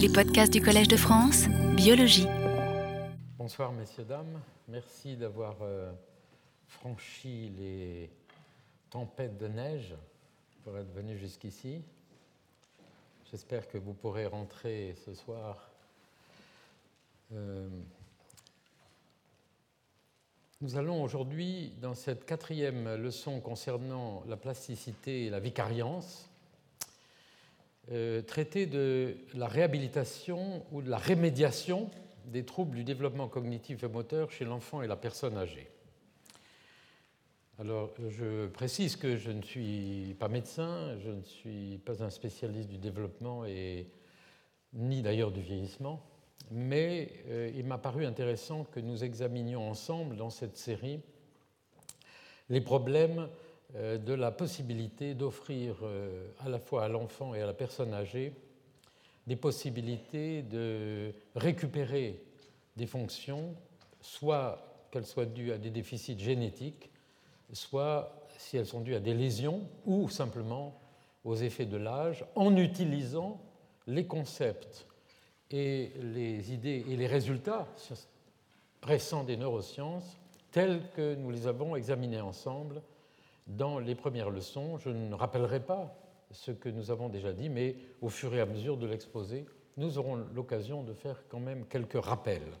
Les podcasts du Collège de France, biologie. Bonsoir messieurs, dames. Merci d'avoir euh, franchi les tempêtes de neige pour être venu jusqu'ici. J'espère que vous pourrez rentrer ce soir. Euh, nous allons aujourd'hui, dans cette quatrième leçon concernant la plasticité et la vicariance, euh, traiter de la réhabilitation ou de la rémédiation des troubles du développement cognitif et moteur chez l'enfant et la personne âgée. Alors, je précise que je ne suis pas médecin, je ne suis pas un spécialiste du développement et ni d'ailleurs du vieillissement mais euh, il m'a paru intéressant que nous examinions ensemble dans cette série les problèmes de la possibilité d'offrir euh, à la fois à l'enfant et à la personne âgée des possibilités de récupérer des fonctions, soit qu'elles soient dues à des déficits génétiques, soit si elles sont dues à des lésions ou simplement aux effets de l'âge, en utilisant les concepts et les idées et les résultats récents des neurosciences tels que nous les avons examinés ensemble dans les premières leçons. Je ne rappellerai pas ce que nous avons déjà dit, mais au fur et à mesure de l'exposé, nous aurons l'occasion de faire quand même quelques rappels.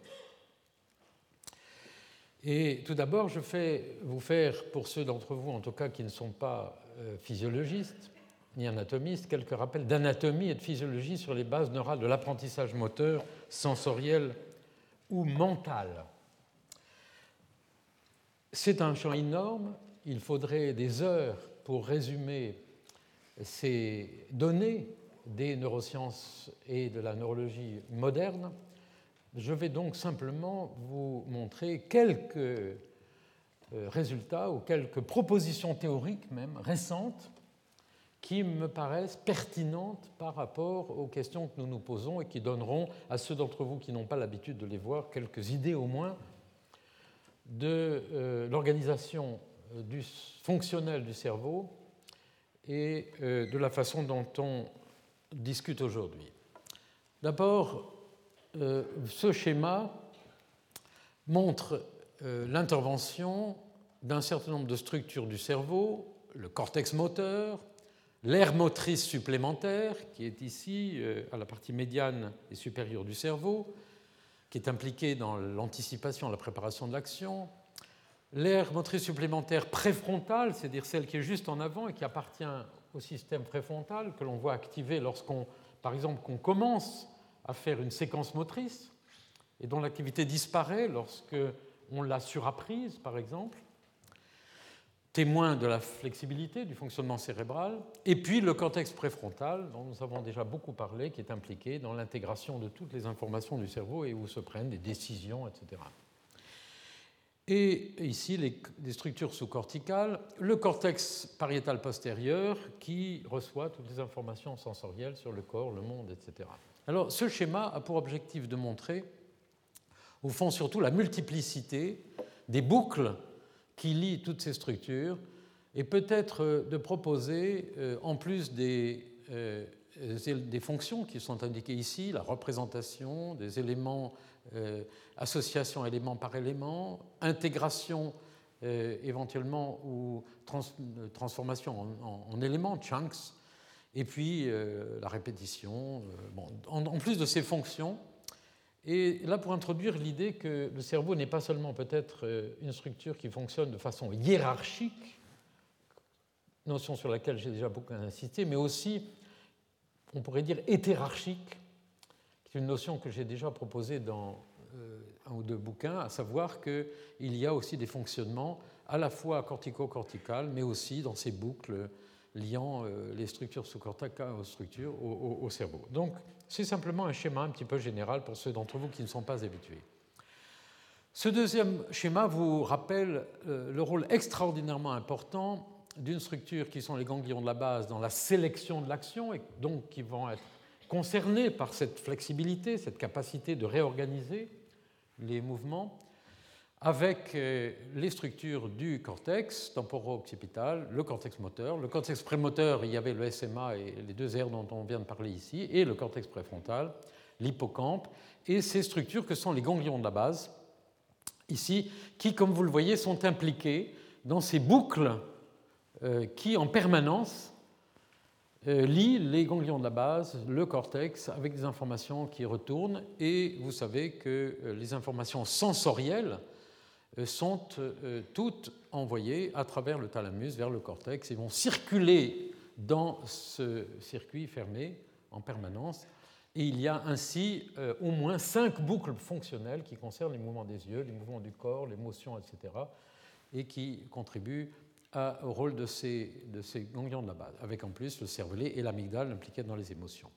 Et tout d'abord, je vais vous faire, pour ceux d'entre vous en tout cas qui ne sont pas euh, physiologistes, ni anatomiste, quelques rappels d'anatomie et de physiologie sur les bases neurales de l'apprentissage moteur, sensoriel ou mental. C'est un champ énorme, il faudrait des heures pour résumer ces données des neurosciences et de la neurologie moderne. Je vais donc simplement vous montrer quelques euh, résultats ou quelques propositions théoriques même récentes qui me paraissent pertinentes par rapport aux questions que nous nous posons et qui donneront à ceux d'entre vous qui n'ont pas l'habitude de les voir quelques idées au moins de euh, l'organisation du fonctionnel du cerveau et euh, de la façon dont on discute aujourd'hui. D'abord, ce schéma montre l'intervention d'un certain nombre de structures du cerveau, le cortex moteur, L'aire motrice supplémentaire, qui est ici euh, à la partie médiane et supérieure du cerveau, qui est impliquée dans l'anticipation, la préparation de l'action. L'aire motrice supplémentaire préfrontale, c'est-à-dire celle qui est juste en avant et qui appartient au système préfrontal, que l'on voit activer lorsqu'on, par exemple, qu'on commence à faire une séquence motrice et dont l'activité disparaît lorsque on l'a surapprise, par exemple témoin de la flexibilité du fonctionnement cérébral, et puis le cortex préfrontal, dont nous avons déjà beaucoup parlé, qui est impliqué dans l'intégration de toutes les informations du cerveau et où se prennent des décisions, etc. Et ici, les, structures sous-corticales, le cortex pariétal postérieur qui reçoit toutes les informations sensorielles sur le corps, le monde, etc. Alors, ce schéma a pour objectif de montrer, au fond, surtout la multiplicité des boucles qui lie toutes ces structures et peut-être euh, de proposer, euh, en plus des, euh, des, fonctions qui sont indiquées ici, la représentation des éléments, association élément par élément, intégration éventuellement ou transformation en, éléments, chunks, et puis la répétition. Bon, en, plus de ces fonctions, et là, pour introduire l'idée que le cerveau n'est pas seulement peut-être euh, une structure qui fonctionne de façon hiérarchique, notion sur laquelle j'ai déjà beaucoup insisté, mais aussi, on pourrait dire, hétérarchique, qui est une notion que j'ai déjà proposée dans euh, un ou deux bouquins, à savoir qu'il y a aussi des fonctionnements à la fois cortico-cortical, mais aussi dans ces boucles liant euh, les structures sous-corticales aux structures au, cerveau. Donc, c'est simplement un schéma un petit peu général pour ceux d'entre vous qui ne sont pas habitués. Ce deuxième schéma vous rappelle euh, le rôle extraordinairement important d'une structure qui sont les ganglions de la base dans la sélection de l'action et donc qui vont être concernés par cette flexibilité, cette capacité de réorganiser les mouvements, avec euh, les structures du cortex temporo-occipital, le cortex moteur. Le cortex prémoteur, il y avait le SMA et les deux aires dont on vient de parler ici, et le cortex préfrontal, l'hippocampe, et ces structures que sont les ganglions de la base, ici, qui, comme vous le voyez, sont impliqués dans ces boucles euh, qui, en permanence, euh, lient les ganglions de la base, le cortex, avec des informations qui retournent. Et vous savez que les informations sensorielles, euh, sont euh, toutes envoyées à travers le thalamus vers le cortex et vont circuler dans ce circuit fermé en permanence. Et il y a ainsi euh, au moins cinq boucles fonctionnelles qui concernent les mouvements des yeux, les mouvements du corps, les motions, etc., et qui contribuent au rôle de ces, de ces ganglions de la base, avec en plus le cervelet et l'amygdale impliqués dans les émotions.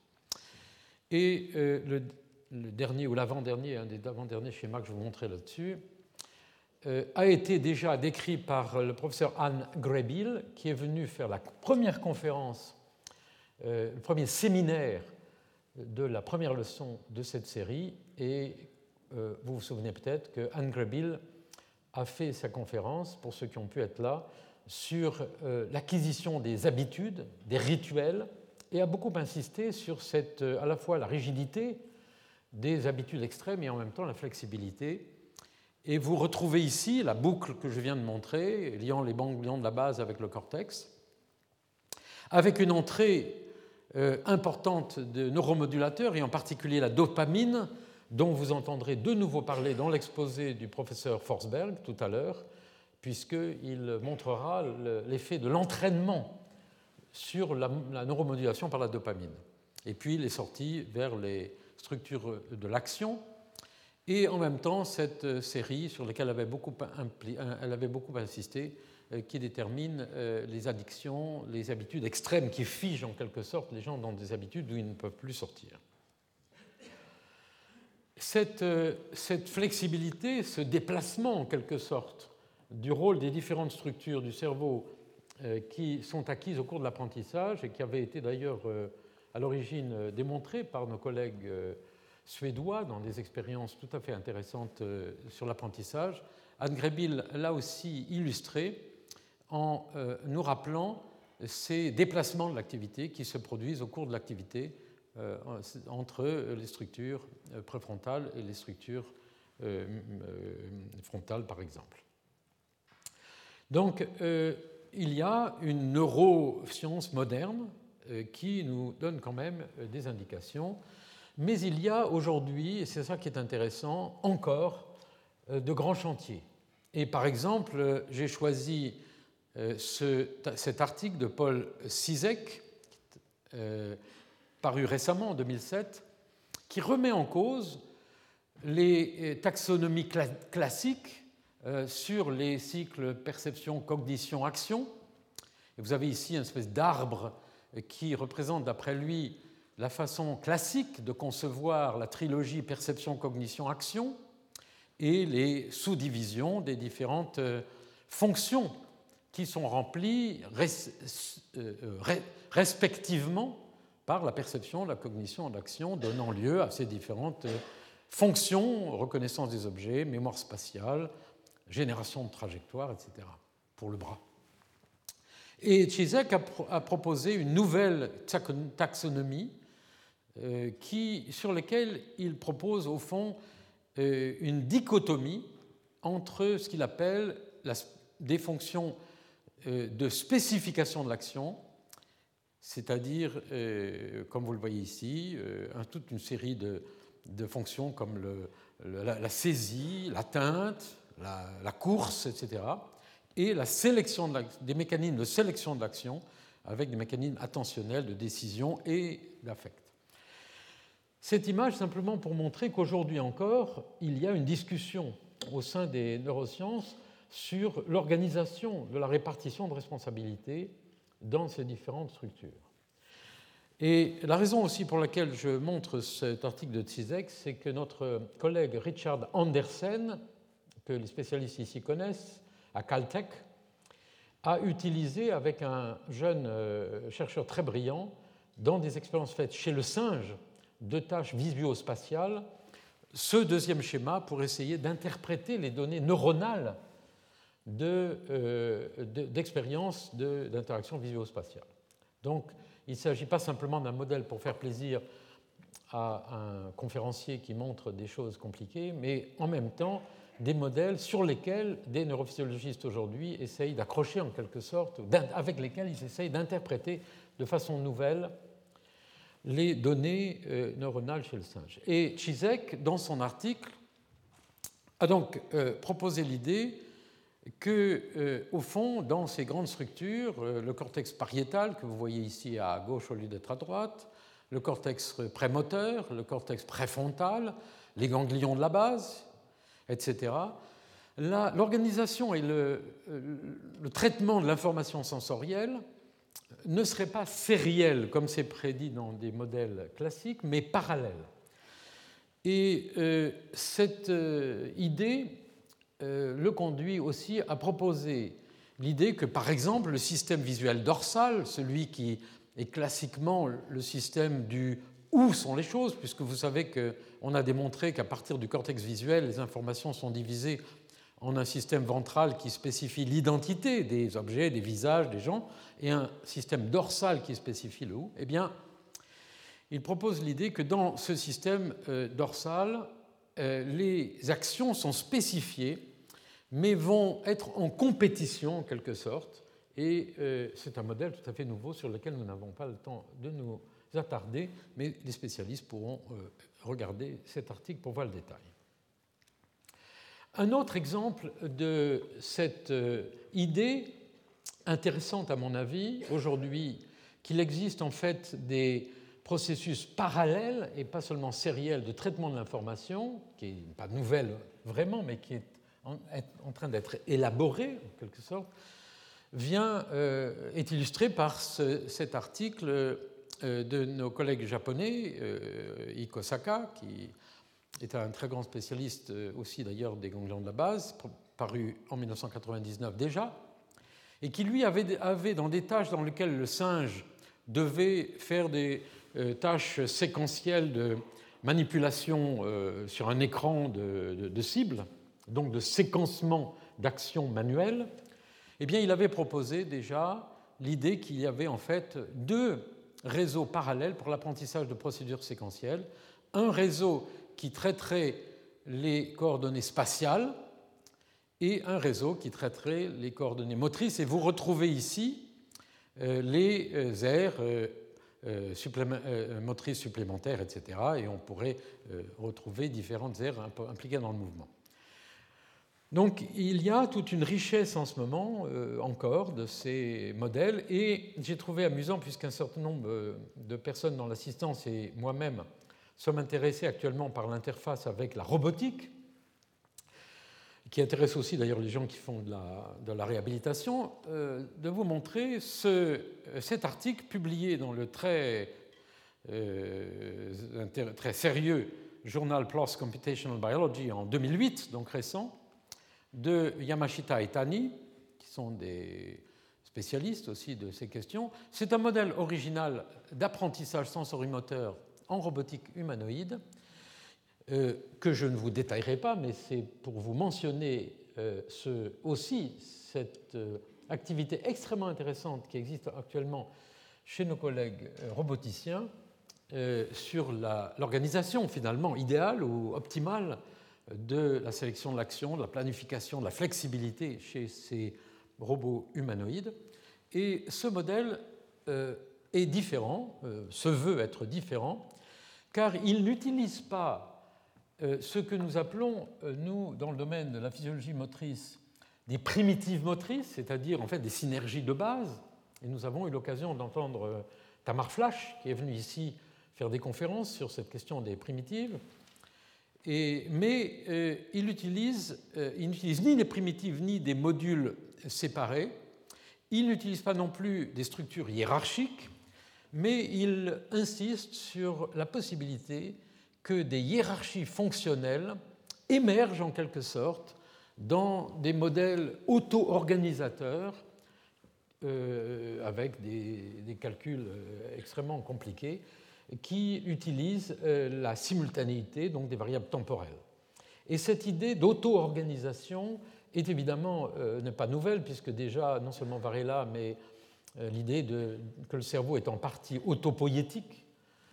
Et le, le, dernier ou l'avant-dernier, un des avant-derniers schémas que je vous montrer là-dessus, euh, a été déjà décrit par le professeur Anne Grebil, qui est venu faire la première conférence, euh, le premier séminaire de la première leçon de cette série. Et euh, vous vous souvenez peut-être que Anne Grebil a fait sa conférence, pour ceux qui ont pu être là, sur l'acquisition des habitudes, des rituels, et a beaucoup insisté sur cette, à la fois la rigidité des habitudes extrêmes et en même temps la flexibilité. Et vous retrouvez ici la boucle que je viens de montrer, liant les ganglions de la base avec le cortex, avec une entrée euh, importante de neuromodulateurs, et en particulier la dopamine, dont vous entendrez de nouveau parler dans l'exposé du professeur Forsberg tout à l'heure, puisqu'il montrera l'effet de l'entraînement sur la, la neuromodulation par la dopamine. Et puis il est sorti vers les structures de l'action, et en même temps cette euh, série sur laquelle elle avait beaucoup, insisté, euh, qui détermine euh, les addictions, les habitudes extrêmes qui figent en quelque sorte les gens dans des habitudes où ils ne peuvent plus sortir. Cette, cette flexibilité, ce déplacement en quelque sorte du rôle des différentes structures du cerveau qui sont acquises au cours de l'apprentissage et qui avaient été d'ailleurs à l'origine démontrées par nos collègues suédois dans des expériences tout à fait intéressantes euh, sur l'apprentissage. Anne Grebil l'a aussi illustré en euh, nous rappelant ces déplacements de l'activité qui se produisent au cours de l'activité euh, entre les structures préfrontales et les structures frontales, par exemple. Donc, il y a une neuroscience moderne qui nous donne quand même des indications mais il y a aujourd'hui, et c'est ça qui est intéressant, encore euh, de grands chantiers. Et par exemple, euh, j'ai choisi euh, cet article de Paul Sizek, paru récemment en 2007, qui remet en cause les taxonomies classiques sur les cycles perception, cognition, action. Vous avez ici une espèce d'arbre qui représente, d'après lui, la façon classique de concevoir la trilogie perception, cognition, action et les sous-divisions des différentes euh, fonctions qui sont remplies euh, respectivement par la perception, la cognition, l'action, donnant lieu à ces différentes euh, fonctions, reconnaissance des objets, mémoire spatiale, génération de trajectoire, etc., pour le bras. Et Chizek a, proposé une nouvelle taxonomie euh, qui, sur lesquels il propose au fond euh, une dichotomie entre ce qu'il appelle des fonctions euh, de spécification de l'action, c'est-à-dire, comme vous le voyez ici, toute une série de, fonctions comme la, saisie, l'atteinte, la, course, etc., et la sélection des mécanismes de sélection de l'action avec des mécanismes attentionnels de décision et d'affect. Cette image simplement pour montrer qu'aujourd'hui encore, il y a une discussion au sein des neurosciences sur l'organisation de la répartition de responsabilités dans ces différentes structures. Et la raison aussi pour laquelle je montre cet article de Tzizek, c'est que notre collègue Richard Andersen, que les spécialistes ici connaissent, à Caltech, a utilisé avec un jeune euh, chercheur très brillant, dans des expériences faites chez le singe, de tâches visuospatiales ce deuxième schéma pour essayer d'interpréter les données neuronales d'expérience de, d'interaction visio-spatiale. Donc, il ne s'agit pas simplement d'un modèle pour faire plaisir à un conférencier qui montre des choses compliquées, mais en même temps des modèles sur lesquels des neurophysiologistes aujourd'hui essayent d'accrocher en quelque sorte, avec lesquels ils essayent d'interpréter de façon nouvelle les données euh, neuronales chez le singe. Et Chizek, dans son article, a donc euh, proposé l'idée que, euh, au fond, dans ces grandes structures, le cortex pariétal, que vous voyez ici à gauche au lieu d'être à droite, le cortex prémoteur, le cortex préfrontal, les ganglions de la base, etc., l'organisation et le, le, traitement de l'information sensorielle ne serait pas sériel, comme c'est prédit dans des modèles classiques, mais parallèle. Et euh, cette euh, idée euh, le conduit aussi à proposer l'idée que, par exemple, le système visuel dorsal, celui qui est classiquement le système du où sont les choses, puisque vous savez qu'on a démontré qu'à partir du cortex visuel, les informations sont divisées en un système ventral qui spécifie l'identité des objets, des visages, des gens, et un système dorsal qui spécifie le où, eh bien, il propose l'idée que dans ce système euh, dorsal, euh, les actions sont spécifiées, mais vont être en compétition en quelque sorte, et euh, c'est un modèle tout à fait nouveau sur lequel nous n'avons pas le temps de nous attarder, mais les spécialistes pourront regarder cet article pour voir le détail. Un autre exemple de cette euh, idée intéressante à mon avis aujourd'hui, qu'il existe en fait des processus parallèles et pas seulement sériels de traitement de l'information, qui n'est pas nouvelle vraiment, mais qui est en, train d'être élaboré en quelque sorte, vient, euh, est illustré par cet article euh, de nos collègues japonais, Ikosaka, qui était un très grand spécialiste euh, aussi d'ailleurs des ganglions de la base, paru en 1999 déjà, et qui lui avait, avait dans des tâches dans lesquelles le singe devait faire des euh, tâches séquentielles de manipulation euh, sur un écran de, de, cible, donc de séquencement d'actions manuelles, eh bien, il avait proposé déjà l'idée qu'il y avait en fait deux réseaux parallèles pour l'apprentissage de procédures séquentielles. Un réseau qui traiterait les coordonnées spatiales et un réseau qui traiterait les coordonnées motrices. Et vous retrouvez ici euh, les euh, aires euh, motrices supplémentaires, etc. Et on pourrait retrouver différentes aires impliquées dans le mouvement. Donc il y a toute une richesse en ce moment encore de ces modèles. Et j'ai trouvé amusant puisqu'un certain nombre de personnes dans l'assistance et moi-même sommes intéressés actuellement par l'interface avec la robotique, qui intéresse aussi d'ailleurs les gens qui font de la, réhabilitation, euh, de vous montrer ce, cet article publié dans le très, euh, très sérieux journal PLOS Computational Biology en 2008, donc récent, de Yamashita et Tani, qui sont des spécialistes aussi de ces questions. C'est un modèle original d'apprentissage sensorimoteur en robotique humanoïde, euh, que je ne vous détaillerai pas, mais c'est pour vous mentionner euh, aussi cette euh, activité extrêmement intéressante qui existe actuellement chez nos collègues roboticiens sur l'organisation finalement idéale ou optimale de la sélection de l'action, de la planification, de la flexibilité chez ces robots humanoïdes. Et ce modèle est différent, se veut être différent, car il n'utilise pas euh, ce que nous appelons, euh, nous, dans le domaine de la physiologie motrice, des primitives motrices, c'est-à-dire en fait des synergies de base. Et nous avons eu l'occasion d'entendre euh, Tamar Flash, qui est venu ici faire des conférences sur cette question des primitives. Mais il n'utilise ni les primitives ni des modules séparés. Il n'utilise pas non plus des structures hiérarchiques, mais il insiste sur la possibilité que des hiérarchies fonctionnelles émergent en quelque sorte dans des modèles auto-organisateurs euh, avec des, calculs euh, extrêmement compliqués. Qui utilise la simultanéité, donc des variables temporelles. Et cette idée d'auto-organisation est évidemment n'est pas nouvelle, puisque déjà, non seulement Varela, mais l'idée que le cerveau est en partie autopoïétique,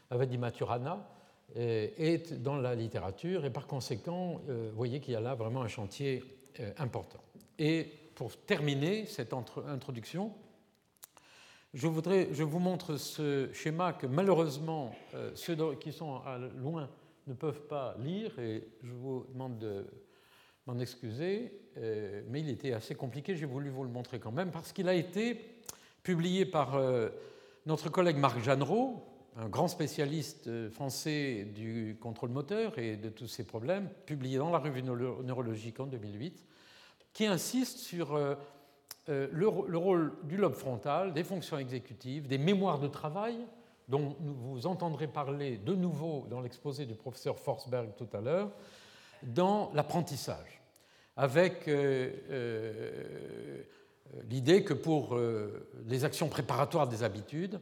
avec dit Maturana, est dans la littérature, et par conséquent, vous voyez qu'il y a là vraiment un chantier important. Et pour terminer cette introduction, je, vous montre ce schéma que malheureusement euh, ceux qui sont loin ne peuvent pas lire et je vous demande de m'en excuser, euh, mais il était assez compliqué, j'ai voulu vous le montrer quand même parce qu'il a été publié par euh, notre collègue Marc Jeannereau, un grand spécialiste français du contrôle moteur et de tous ces problèmes, publié dans la revue neurologique en 2008, qui insiste sur euh, le, rôle du lobe frontal, des fonctions exécutives, des mémoires de travail, dont vous entendrez parler de nouveau dans l'exposé du professeur Forsberg tout à l'heure, dans l'apprentissage, avec euh, euh, l'idée que pour les actions préparatoires des habitudes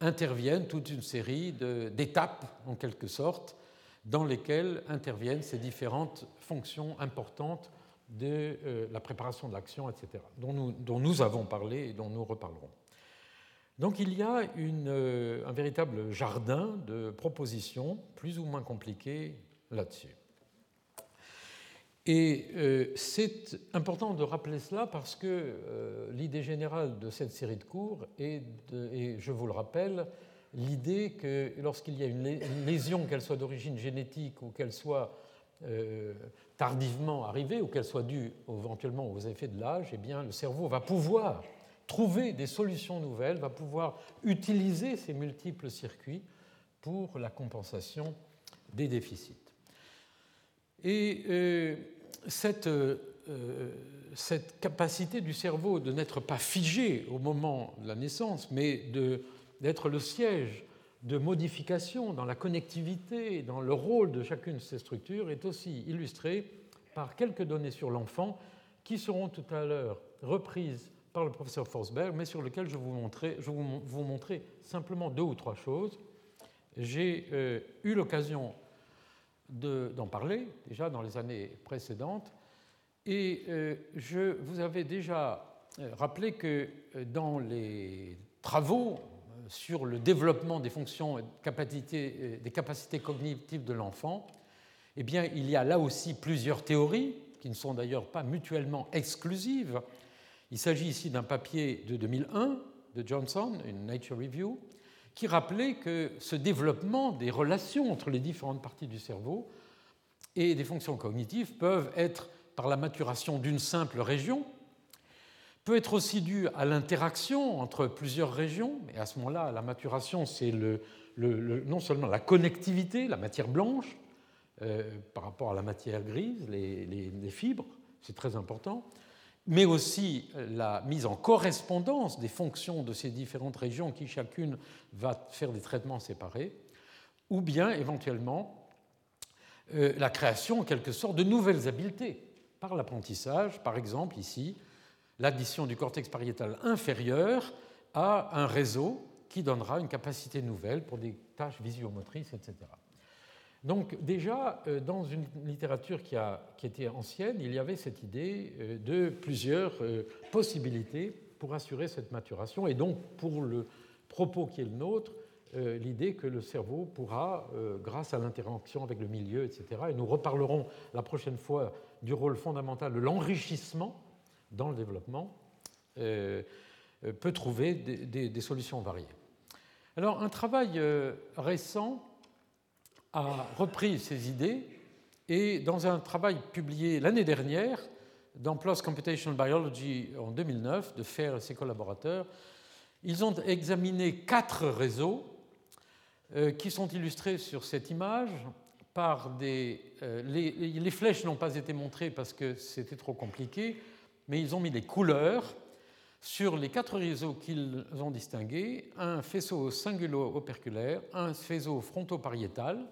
interviennent toute une série d'étapes, en quelque sorte, dans lesquelles interviennent ces différentes fonctions importantes de euh, la préparation de l'action, etc., dont nous, avons parlé et dont nous reparlerons. Donc il y a euh, un véritable jardin de propositions plus ou moins compliquées là-dessus. Et euh, c'est important de rappeler cela parce que l'idée générale de cette série de cours est, et je vous le rappelle, l'idée que lorsqu'il y a une lésion, qu'elle soit d'origine génétique ou qu'elle soit tardivement arrivée ou qu'elle soit due éventuellement aux effets de l'âge, eh bien, le cerveau va pouvoir trouver des solutions nouvelles, va pouvoir utiliser ces multiples circuits pour la compensation des déficits. Et euh, cette, euh, cette, capacité du cerveau de n'être pas figé au moment de la naissance, mais d'être le siège de modification dans la connectivité, dans le rôle de chacune de ces structures est aussi illustré par quelques données sur l'enfant qui seront tout à l'heure reprises par le professeur Forsberg, mais sur lesquelles je, vous je vais vous montrer simplement deux ou trois choses. J'ai euh, eu l'occasion d'en parler déjà dans les années précédentes, et euh, je vous avais déjà euh, rappelé que dans les travaux sur le développement des fonctions capacités, des capacités cognitives de l'enfant, eh bien, il y a là aussi plusieurs théories qui ne sont d'ailleurs pas mutuellement exclusives. Il s'agit ici d'un papier de 2001 de Johnson, une Nature Review, qui rappelait que ce développement des relations entre les différentes parties du cerveau et des fonctions cognitives peuvent être par la maturation d'une simple région, peut être aussi dû à l'interaction entre plusieurs régions, et à ce moment-là, la maturation, c'est non seulement la connectivité, la matière blanche, euh, par rapport à la matière grise, les, les fibres, c'est très important, mais aussi la mise en correspondance des fonctions de ces différentes régions qui chacune va faire des traitements séparés, ou bien éventuellement euh, la création en quelque sorte de nouvelles habiletés par l'apprentissage, par exemple ici l'addition du cortex pariétal inférieur à un réseau qui donnera une capacité nouvelle pour des tâches visio-motrices, etc. Donc déjà, euh, dans une littérature qui, a, qui, était ancienne, il y avait cette idée euh, de plusieurs euh, possibilités pour assurer cette maturation, et donc pour le propos qui est le nôtre, l'idée que le cerveau pourra, grâce à l'interaction avec le milieu, etc., et nous reparlerons la prochaine fois du rôle fondamental de l'enrichissement dans le développement euh, euh, peut trouver des, solutions variées. Alors, un travail euh, récent a repris ces idées et dans un travail publié l'année dernière dans PLOS Computational Biology en 2009 de Fer et ses collaborateurs, ils ont examiné quatre réseaux qui sont illustrés sur cette image par des... les flèches n'ont pas été montrées parce que c'était trop compliqué, mais ils ont mis des couleurs sur les quatre réseaux qu'ils ont distingués, un faisceau singulo-operculaire, un faisceau fronto-pariétal,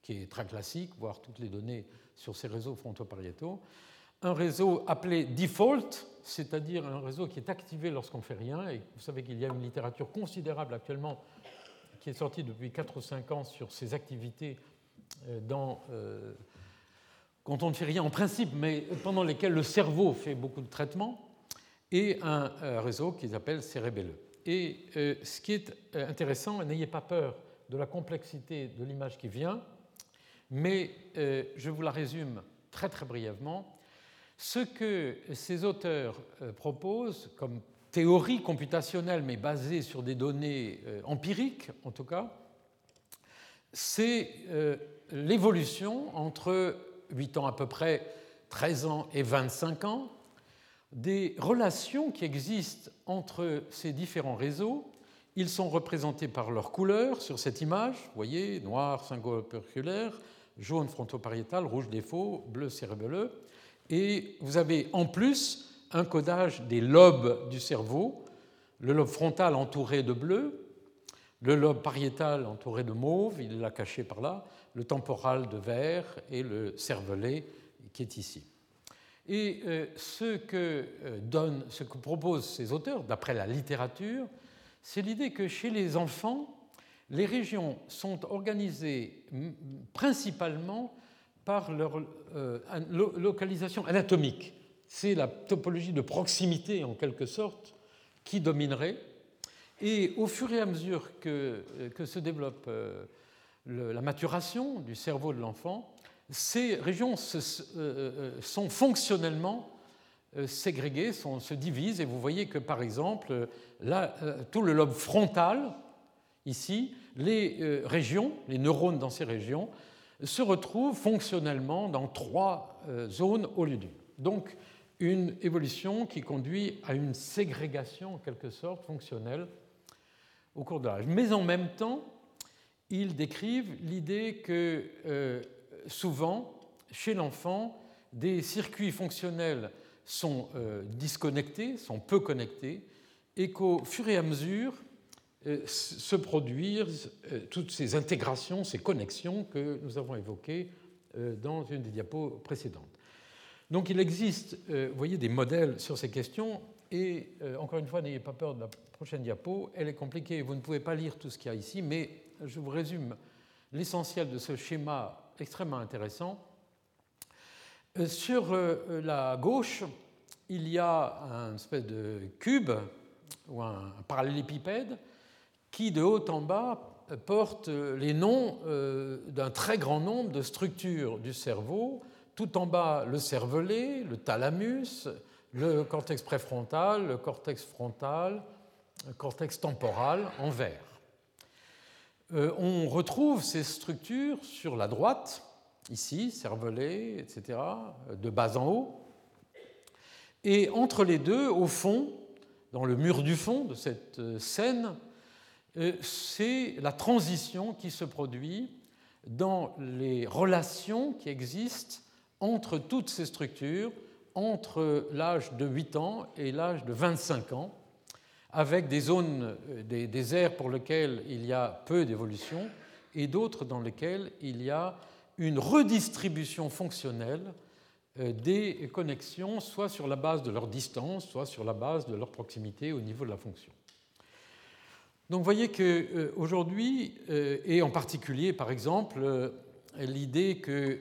qui est très classique, voire toutes les données sur ces réseaux fronto-pariétaux, un réseau appelé default, c'est-à-dire un réseau qui est activé lorsqu'on ne fait rien, et vous savez qu'il y a une littérature considérable actuellement qui est sorti depuis 4 ou 5 ans sur ses activités dans, quand on ne fait rien en principe, mais pendant lesquelles le cerveau fait beaucoup de traitements, et un, réseau qu'ils appellent Cérébelleux. Et ce qui est intéressant, n'ayez pas peur de la complexité de l'image qui vient, mais je vous la résume très très brièvement. Ce que ces auteurs euh, proposent comme théorie computationnelle, mais basée sur des données euh, empiriques en tout cas, c'est euh, l'évolution entre 8 ans à peu près, 13 ans et 25 ans, des relations qui existent entre ces différents réseaux. Ils sont représentés par leur couleur sur cette image, vous voyez, noir syngoperculaire, jaune frontopariétal, rouge défaut, bleu cérébelleux. Et vous avez en plus un codage des lobes du cerveau, le lobe frontal entouré de bleu, le lobe pariétal entouré de mauve, il l'a caché par là, le temporal de vert et le cervelet qui est ici. Et euh, ce, que euh, donne, ce que proposent ces auteurs, d'après la littérature, c'est l'idée que chez les enfants, les régions sont organisées principalement par leur euh, localisation anatomique. C'est la topologie de proximité, en quelque sorte, qui dominerait. Et au fur et à mesure que, que se développe euh, la maturation du cerveau de l'enfant, ces régions euh, sont fonctionnellement ségrégées, se divisent, et vous voyez que, par exemple, tout le lobe frontal, ici, les régions, les neurones dans ces régions, se retrouve fonctionnellement dans trois euh, zones au lieu d'une. Donc une évolution qui conduit à une ségrégation en quelque sorte fonctionnelle au cours de l'âge. Mais en même temps, ils décrivent l'idée que euh, souvent, chez l'enfant, des circuits fonctionnels sont euh, disconnectés, sont peu connectés, et qu'au fur et à mesure, euh, se produire euh, toutes ces intégrations, ces connexions que nous avons évoquées dans une des diapos précédentes. Donc il existe, vous voyez, des modèles sur ces questions, et encore une fois, n'ayez pas peur de la prochaine diapo, elle est compliquée, vous ne pouvez pas lire tout ce qu'il y a ici, mais je vous résume l'essentiel de ce schéma extrêmement intéressant. Sur la gauche, il y a un espèce de cube ou un parallélépipède qui, de haut en bas, porte les noms euh, d'un très grand nombre de structures du cerveau. Tout en bas, le cervelet, le thalamus, le cortex préfrontal, le cortex frontal, le cortex temporal en vert. Euh, on retrouve ces structures sur la droite, ici, cervelet, etc., de bas en haut. Et entre les deux, au fond, dans le mur du fond de cette euh, scène, euh, c'est la transition qui se produit dans les relations qui existent entre toutes ces structures, entre l'âge de 8 ans et l'âge de 25 ans, avec des zones, euh, des, aires pour lesquelles il y a peu d'évolution et d'autres dans lesquelles il y a une redistribution fonctionnelle euh, des connexions, soit sur la base de leur distance, soit sur la base de leur proximité au niveau de la fonction. Donc vous voyez qu'aujourd'hui, euh, et en particulier par exemple, l'idée que,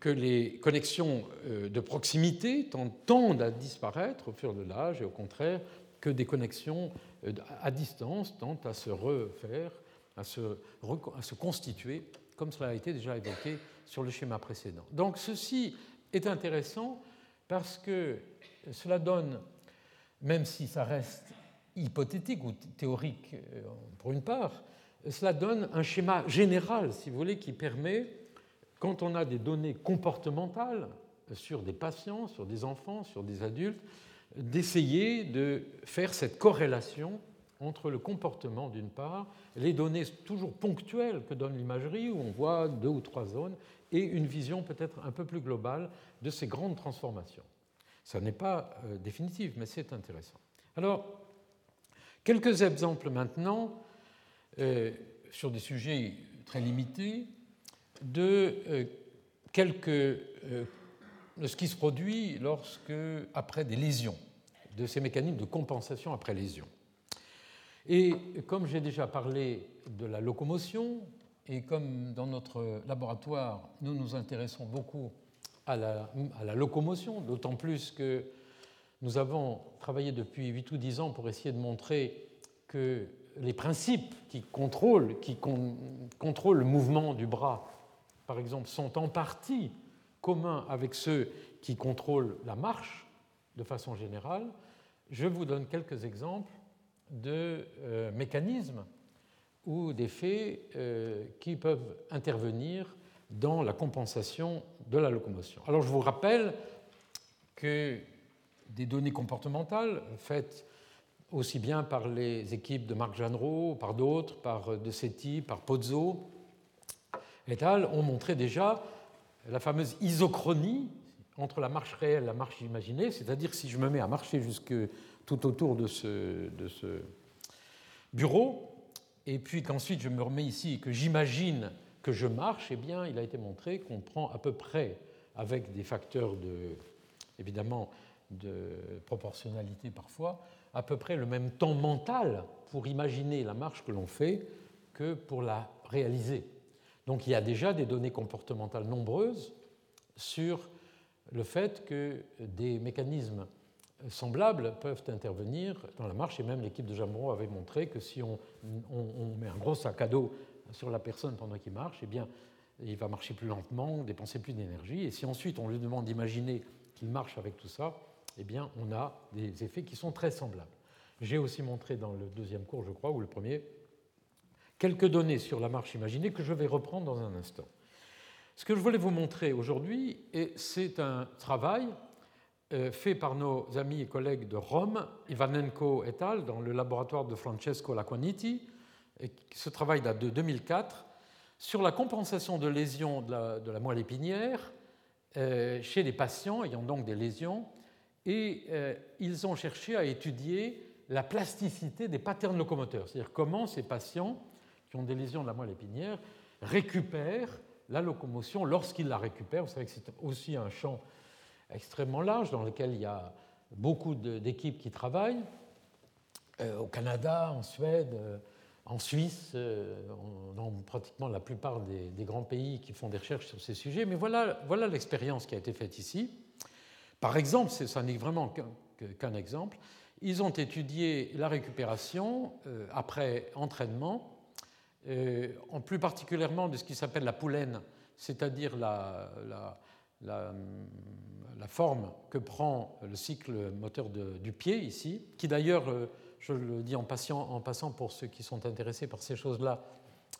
que les connexions de proximité tendent à disparaître au fur et à l'âge, et au contraire que des connexions à distance tendent à se refaire, à se, à se constituer, comme cela a été déjà évoqué sur le schéma précédent. Donc ceci est intéressant parce que cela donne, même si ça reste hypothétique ou théorique euh, pour une part, cela donne un schéma général, si vous voulez, qui permet, quand on a des données comportementales sur des patients, sur des enfants, sur des adultes, d'essayer de faire cette corrélation entre le comportement d'une part, les données toujours ponctuelles que donne l'imagerie, où on voit deux ou trois zones, et une vision peut-être un peu plus globale de ces grandes transformations. Ça n'est pas euh, définitif, mais c'est intéressant. Alors, Quelques exemples maintenant, euh, sur des sujets très limités, de, euh, de ce qui se produit lorsque, après des lésions, de ces mécanismes de compensation après lésion. Et comme j'ai déjà parlé de la locomotion, et comme dans notre laboratoire, nous nous intéressons beaucoup à la, locomotion, d'autant plus que nous avons travaillé depuis 8 ou 10 ans pour essayer de montrer que les principes qui contrôlent, qui contrôlent le mouvement du bras, par exemple, sont en partie communs avec ceux qui contrôlent la marche de façon générale, je vous donne quelques exemples de euh, mécanismes ou d'effets euh, qui peuvent intervenir dans la compensation de la locomotion. Alors je vous rappelle que des données comportementales faites aussi bien par les équipes de Marc Jeanneret, par d'autres, par De Setti, par Pozzo et al., ont montré déjà la fameuse isochronie entre la marche réelle et la marche imaginée, c'est-à-dire si je me mets à marcher jusque tout autour de ce, de ce bureau, et puis qu'ensuite je me remets ici et que j'imagine que je marche, eh bien, il a été montré qu'on prend à peu près, avec des facteurs de, évidemment, de proportionnalité parfois, à peu près le même temps mental pour imaginer la marche que l'on fait que pour la réaliser. Donc il y a déjà des données comportementales nombreuses sur le fait que des mécanismes semblables peuvent intervenir dans la marche, et même l'équipe de Jambon avait montré que si on, met un gros sac à dos sur la personne pendant qu'il marche, eh bien, il va marcher plus lentement, dépenser plus d'énergie, et si ensuite on lui demande d'imaginer qu'il marche avec tout ça, eh bien, on a des effets qui sont très semblables. J'ai aussi montré dans le deuxième cours, je crois, ou le premier, quelques données sur la marche imaginée que je vais reprendre dans un instant. Ce que je voulais vous montrer aujourd'hui, c'est un travail euh, fait par nos amis et collègues de Rome, Ivanenko et al., dans le laboratoire de Francesco Laquaniti. Et ce travail date de 2004 sur la compensation de lésions de la, moelle épinière euh, chez les patients ayant donc des lésions. Et euh, ils ont cherché à étudier la plasticité des patterns locomoteurs, c'est-à-dire comment ces patients qui ont des lésions de la moelle épinière récupèrent la locomotion lorsqu'ils la récupèrent. Vous savez que c'est aussi un champ extrêmement large dans lequel il y a beaucoup d'équipes qui travaillent. Euh, au Canada, en Suède, euh, en Suisse, euh, dans pratiquement la plupart des, grands pays qui font des recherches sur ces sujets. Mais voilà, voilà l'expérience qui a été faite ici. Par exemple, ça n'est vraiment qu'un exemple, ils ont étudié la récupération après entraînement, en plus particulièrement de ce qui s'appelle la poulaine, c'est-à-dire la, forme que prend le cycle moteur du pied ici, qui d'ailleurs, euh, je le dis en, passant pour ceux qui sont intéressés par ces choses-là,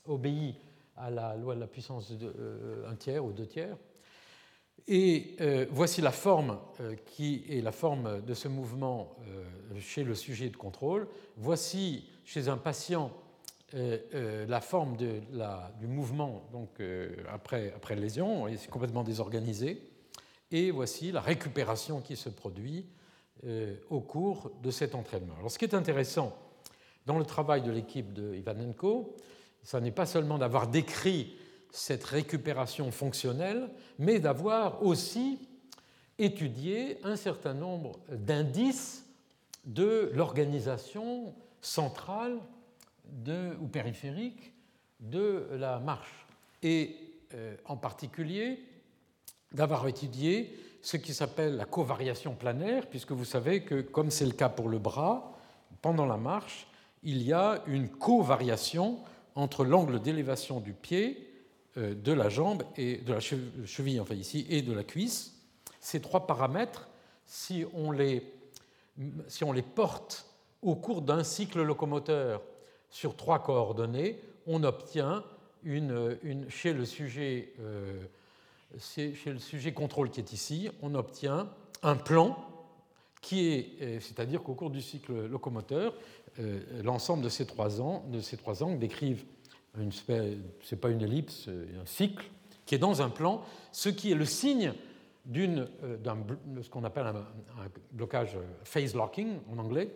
obéit à la loi de la puissance de euh, un tiers ou deux tiers. Et euh, voici la forme qui est la forme de ce mouvement chez le sujet de contrôle. Voici chez un patient la forme de la, du mouvement donc, après, après lésion, et c'est complètement désorganisé. Et voici la récupération qui se produit euh, au cours de cet entraînement. Alors, ce qui est intéressant dans le travail de l'équipe de Ivanenko, ce n'est pas seulement d'avoir décrit cette récupération fonctionnelle, mais d'avoir aussi étudié un certain nombre d'indices de l'organisation centrale ou périphérique de la marche. Et euh, en particulier, d'avoir étudié ce qui s'appelle la covariation planaire, puisque vous savez que, comme c'est le cas pour le bras, pendant la marche, il y a une covariation entre l'angle d'élévation du pied, euh, de la jambe et de la cheville, enfin ici, et de la cuisse. Ces trois paramètres, si on les, si on les porte au cours d'un cycle locomoteur sur trois coordonnées, on obtient une, chez le sujet euh, chez le sujet contrôle qui est ici, on obtient un plan qui est, euh, c'est-à-dire qu'au cours du cycle locomoteur, euh, l'ensemble de ces trois de ces trois angles décrivent une c'est pas une ellipse, un cycle qui est dans un plan, ce qui est le signe d'une, ce qu'on appelle un, blocage phase locking en anglais,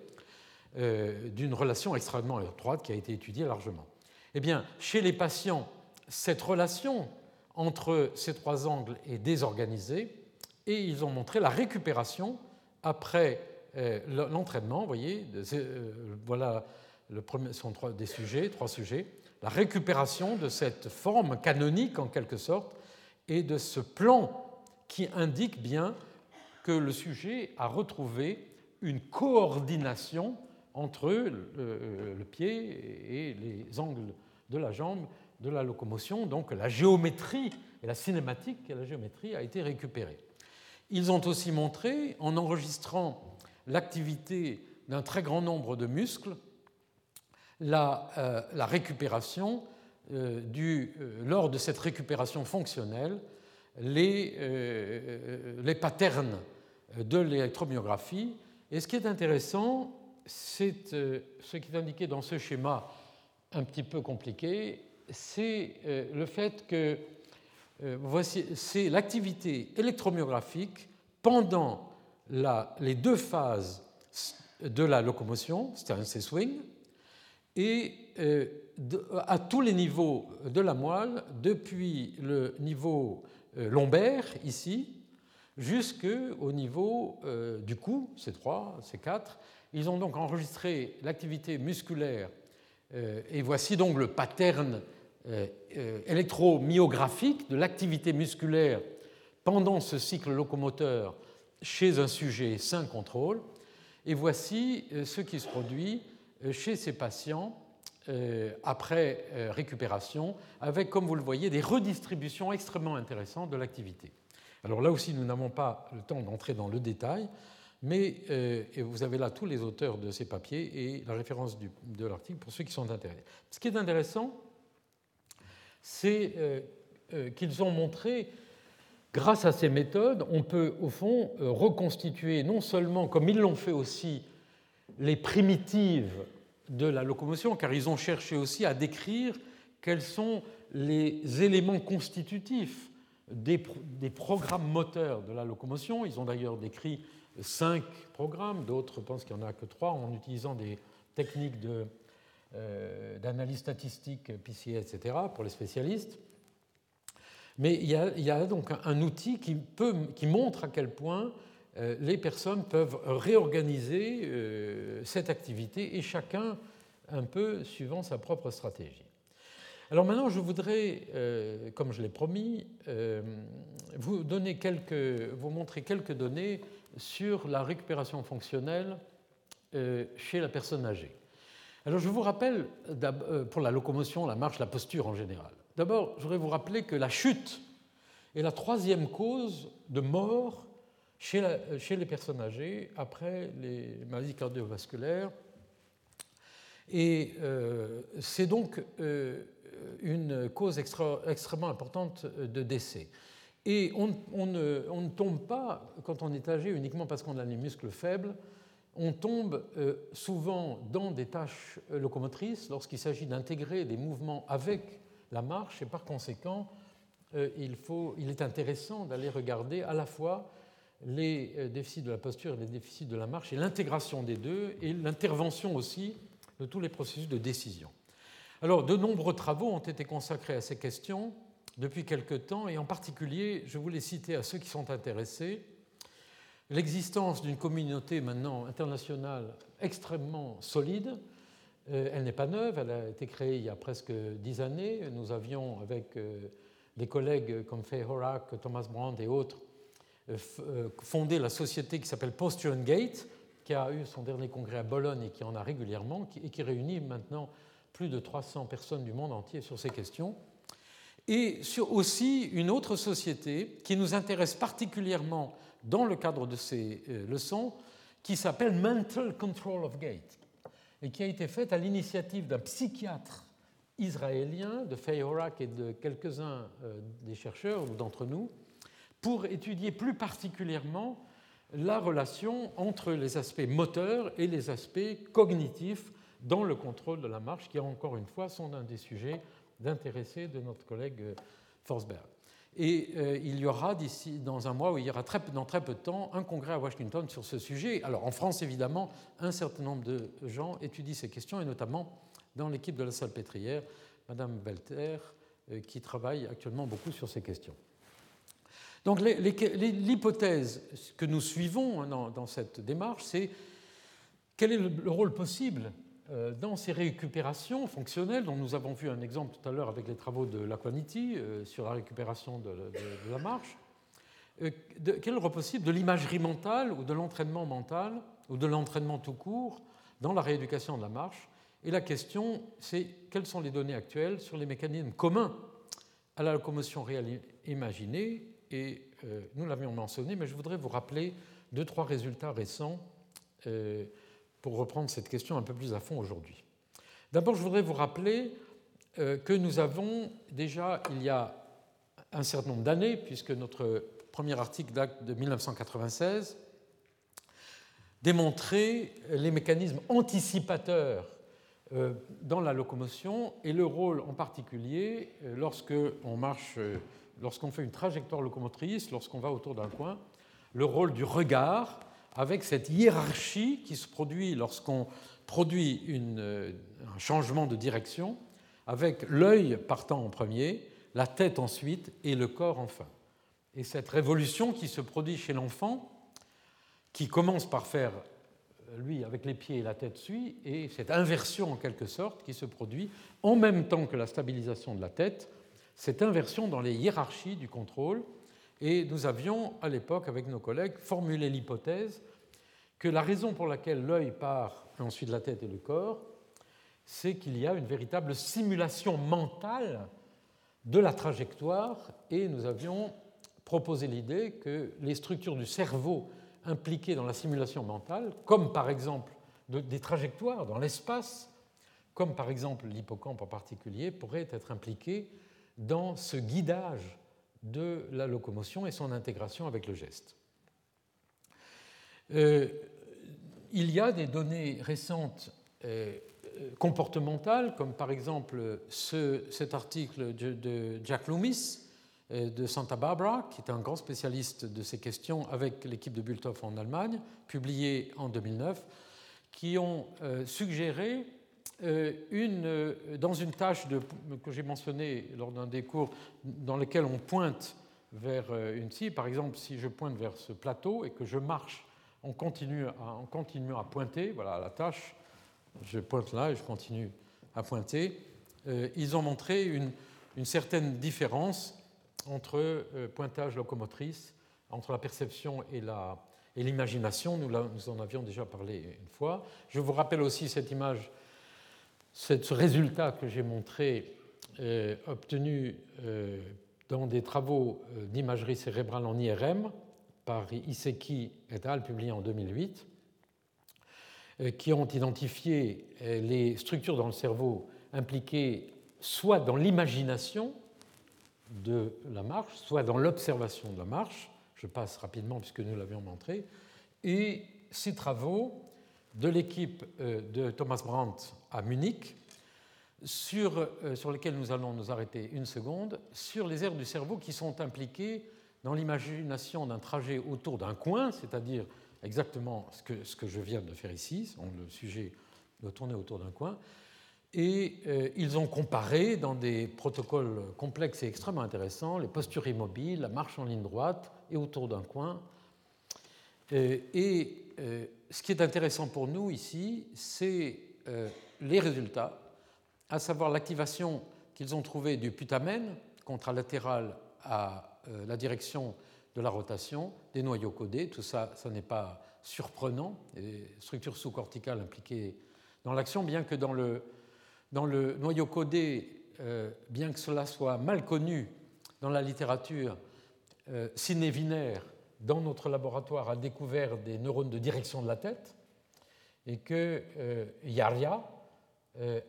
d'une relation extrêmement étroite qui a été étudiée largement. Eh bien, chez les patients, cette relation entre ces trois angles est désorganisé et ils ont montré la récupération après euh, l'entraînement. Vous voyez, euh, voilà le sont trois, des sujets, trois sujets. La récupération de cette forme canonique, en quelque sorte, et de ce plan qui indique bien que le sujet a retrouvé une coordination entre le, pied et les angles de la jambe de la locomotion. Donc la géométrie et la cinématique et la géométrie a été récupérée. Ils ont aussi montré, en enregistrant l'activité d'un très grand nombre de muscles, la, euh, récupération euh, euh, lors de cette récupération fonctionnelle, les, les patterns de l'électromyographie. Et ce qui est intéressant, c'est ce qui est indiqué dans ce schéma un petit peu compliqué, c'est le fait que voici, c'est l'activité électromyographique pendant les deux phases de la locomotion, c'est un C-swing, et euh, à tous les niveaux de la moelle, depuis le niveau euh, lombaire, ici, jusqu'au niveau euh, du cou, C3, C4. Ils ont donc enregistré l'activité musculaire, et voici donc le pattern électromyographique de l'activité musculaire pendant ce cycle locomoteur chez un sujet sain contrôle. Et voici euh, ce qui se produit euh, chez ces patients euh, après récupération, avec, comme vous le voyez, des redistributions extrêmement intéressantes de l'activité. Alors là aussi, nous n'avons pas le temps d'entrer dans le détail, mais vous avez là tous les auteurs de ces papiers et la référence de l'article pour ceux qui sont intéressés. Ce qui est intéressant, c'est qu'ils ont montré Grâce à ces méthodes, on peut au fond euh, reconstituer non seulement, comme ils l'ont fait aussi, les primitives de la locomotion, car ils ont cherché aussi à décrire quels sont les éléments constitutifs des, programmes moteurs de la locomotion. Ils ont d'ailleurs décrit cinq programmes, d'autres pensent qu'il n'y en a que trois, en utilisant des techniques euh, d'analyse statistique, PCA, etc., pour les spécialistes. Mais il y, a, donc un outil qui, montre à quel point euh, les personnes peuvent réorganiser euh, cette activité et chacun un peu suivant sa propre stratégie. Alors maintenant, je voudrais, comme je l'ai promis, vous, donner quelques, vous montrer quelques données sur la récupération fonctionnelle chez la personne âgée. Alors je vous rappelle, pour la locomotion, la marche, la posture en général. D'abord, je voudrais vous rappeler que la chute est la troisième cause de mort chez, les personnes âgées après les maladies cardiovasculaires. Et euh, c'est donc euh, une cause extrêmement importante de décès. Et on, ne, tombe pas, quand on est âgé, uniquement parce qu'on a les muscles faibles, on tombe euh, souvent dans des tâches locomotrices lorsqu'il s'agit d'intégrer des mouvements avec la marche et par conséquent, euh, il, il est intéressant d'aller regarder à la fois les euh, déficits de la posture et les déficits de la marche et l'intégration des deux et l'intervention aussi de tous les processus de décision. Alors, de nombreux travaux ont été consacrés à ces questions depuis quelque temps et en particulier, je voulais citer à ceux qui sont intéressés l'existence d'une communauté maintenant internationale extrêmement solide euh, elle n'est pas neuve, elle a été créée il y a presque dix années. Nous avions, avec euh, des collègues comme Faye Horak, Thomas Brand et autres, euh, fondé la société qui s'appelle Posture Gate, qui a eu son dernier congrès à Bologne et qui en a régulièrement, et qui réunit maintenant plus de 300 personnes du monde entier sur ces questions. Et sur aussi une autre société qui nous intéresse particulièrement dans le cadre de ces leçons, qui s'appelle Mental Control of Gate et qui a été faite à l'initiative d'un psychiatre israélien, de Faye Horak et de quelques-uns euh, des chercheurs ou d'entre nous, pour étudier plus particulièrement la relation entre les aspects moteurs et les aspects cognitifs dans le contrôle de la marche, qui encore une fois sont un des sujets d'intéressé de notre collègue euh, Forsberg. Et euh, il y aura d'ici, dans un mois, ou il y aura dans très peu de temps, un congrès à Washington sur ce sujet. Alors en France, évidemment, un certain nombre de gens étudient ces questions, et notamment dans l'équipe de la salle pétrière, Madame Belter, euh, qui travaille actuellement beaucoup sur ces questions. Donc l'hypothèse que nous suivons dans, dans cette démarche, c'est quel est le rôle possible dans ces récupérations fonctionnelles, dont nous avons vu un exemple tout à l'heure avec les travaux de l'Aquaniti euh, sur la récupération de, la marche, euh, quel est le possible de l'imagerie mentale ou de l'entraînement mental ou de l'entraînement tout court dans la rééducation de la marche? Et la question, c'est quelles sont les données actuelles sur les mécanismes communs à la locomotion réelle imaginée? Et nous l'avions mentionné, mais je voudrais vous rappeler deux, trois résultats récents pour reprendre cette question un peu plus à fond aujourd'hui. D'abord, je voudrais vous rappeler euh, que nous avons déjà, il y a un certain nombre d'années, puisque notre premier article date de 1996, démontré les mécanismes anticipateurs euh, dans la locomotion et le rôle en particulier euh, lorsque on marche, lorsqu'on fait une trajectoire locomotrice, lorsqu'on va autour d'un coin, le rôle du regard avec cette hiérarchie qui se produit lorsqu'on produit euh, un changement de direction, avec l'œil partant en premier, la tête ensuite et le corps enfin. Et cette révolution qui se produit chez l'enfant, qui commence par faire, euh, lui, avec les pieds et la tête suit, et cette inversion en quelque sorte qui se produit en même temps que la stabilisation de la tête, cette inversion dans les hiérarchies du contrôle, et nous avions, à l'époque, avec nos collègues, formulé l'hypothèse que la raison pour laquelle l'œil part, ensuite la tête et le corps, c'est qu'il y a une véritable simulation mentale de la trajectoire, et nous avions proposé l'idée que les structures du cerveau impliquées dans la simulation mentale, comme par exemple des trajectoires dans l'espace, comme par exemple l'hippocampe en particulier, pourraient être impliquées dans ce guidage de la locomotion et son intégration avec le geste. Euh, il y a des données récentes euh, comportementales, comme par exemple cet article de, Jack Loomis euh, de Santa Barbara, qui est un grand spécialiste de ces questions avec l'équipe de Bulthoff en Allemagne, publié en 2009, qui ont suggéré une, dans une tâche que j'ai mentionnée lors d'un des cours, dans lequel on pointe vers une cible. Par exemple, si je pointe vers ce plateau et que je marche on continue à, pointer, voilà la tâche, je pointe là et je continue à pointer. Euh, ils ont montré une, certaine différence entre euh, pointage locomotrice, entre la perception et l'imagination. nous, en avions déjà parlé une fois. Je vous rappelle aussi cette image, ce résultat que j'ai montré, euh, obtenu dans des travaux d'imagerie cérébrale en IRM, par Iseki et al., publié en 2008, euh, qui ont identifié euh, les structures dans le cerveau impliquées soit dans l'imagination de la marche, soit dans l'observation de la marche. Je passe rapidement puisque nous l'avions montré. Et ces travaux de l'équipe euh, de Thomas Brandt à Munich, sur, sur lesquels nous allons nous arrêter une seconde, sur les aires du cerveau qui sont impliquées dans l'imagination d'un trajet autour d'un coin, c'est-à-dire exactement ce que, ce que, je viens de faire ici, le sujet doit tourner autour d'un coin, et euh, ils ont comparé dans des protocoles complexes et extrêmement intéressants les postures immobiles, la marche en ligne droite et autour d'un coin. Euh, et euh, ce qui est intéressant pour nous ici, c'est les résultats, à savoir l'activation qu'ils ont trouvée du putamen contralatéral à euh, la direction de la rotation des noyaux codés. Tout ça, ça n'est pas surprenant, les structures sous-corticales impliquées dans l'action, bien que dans le, dans le noyau codé, euh, bien que cela soit mal connu dans la littérature, euh, Wiener, dans notre laboratoire, a découvert des neurones de direction de la tête et que euh, Yaria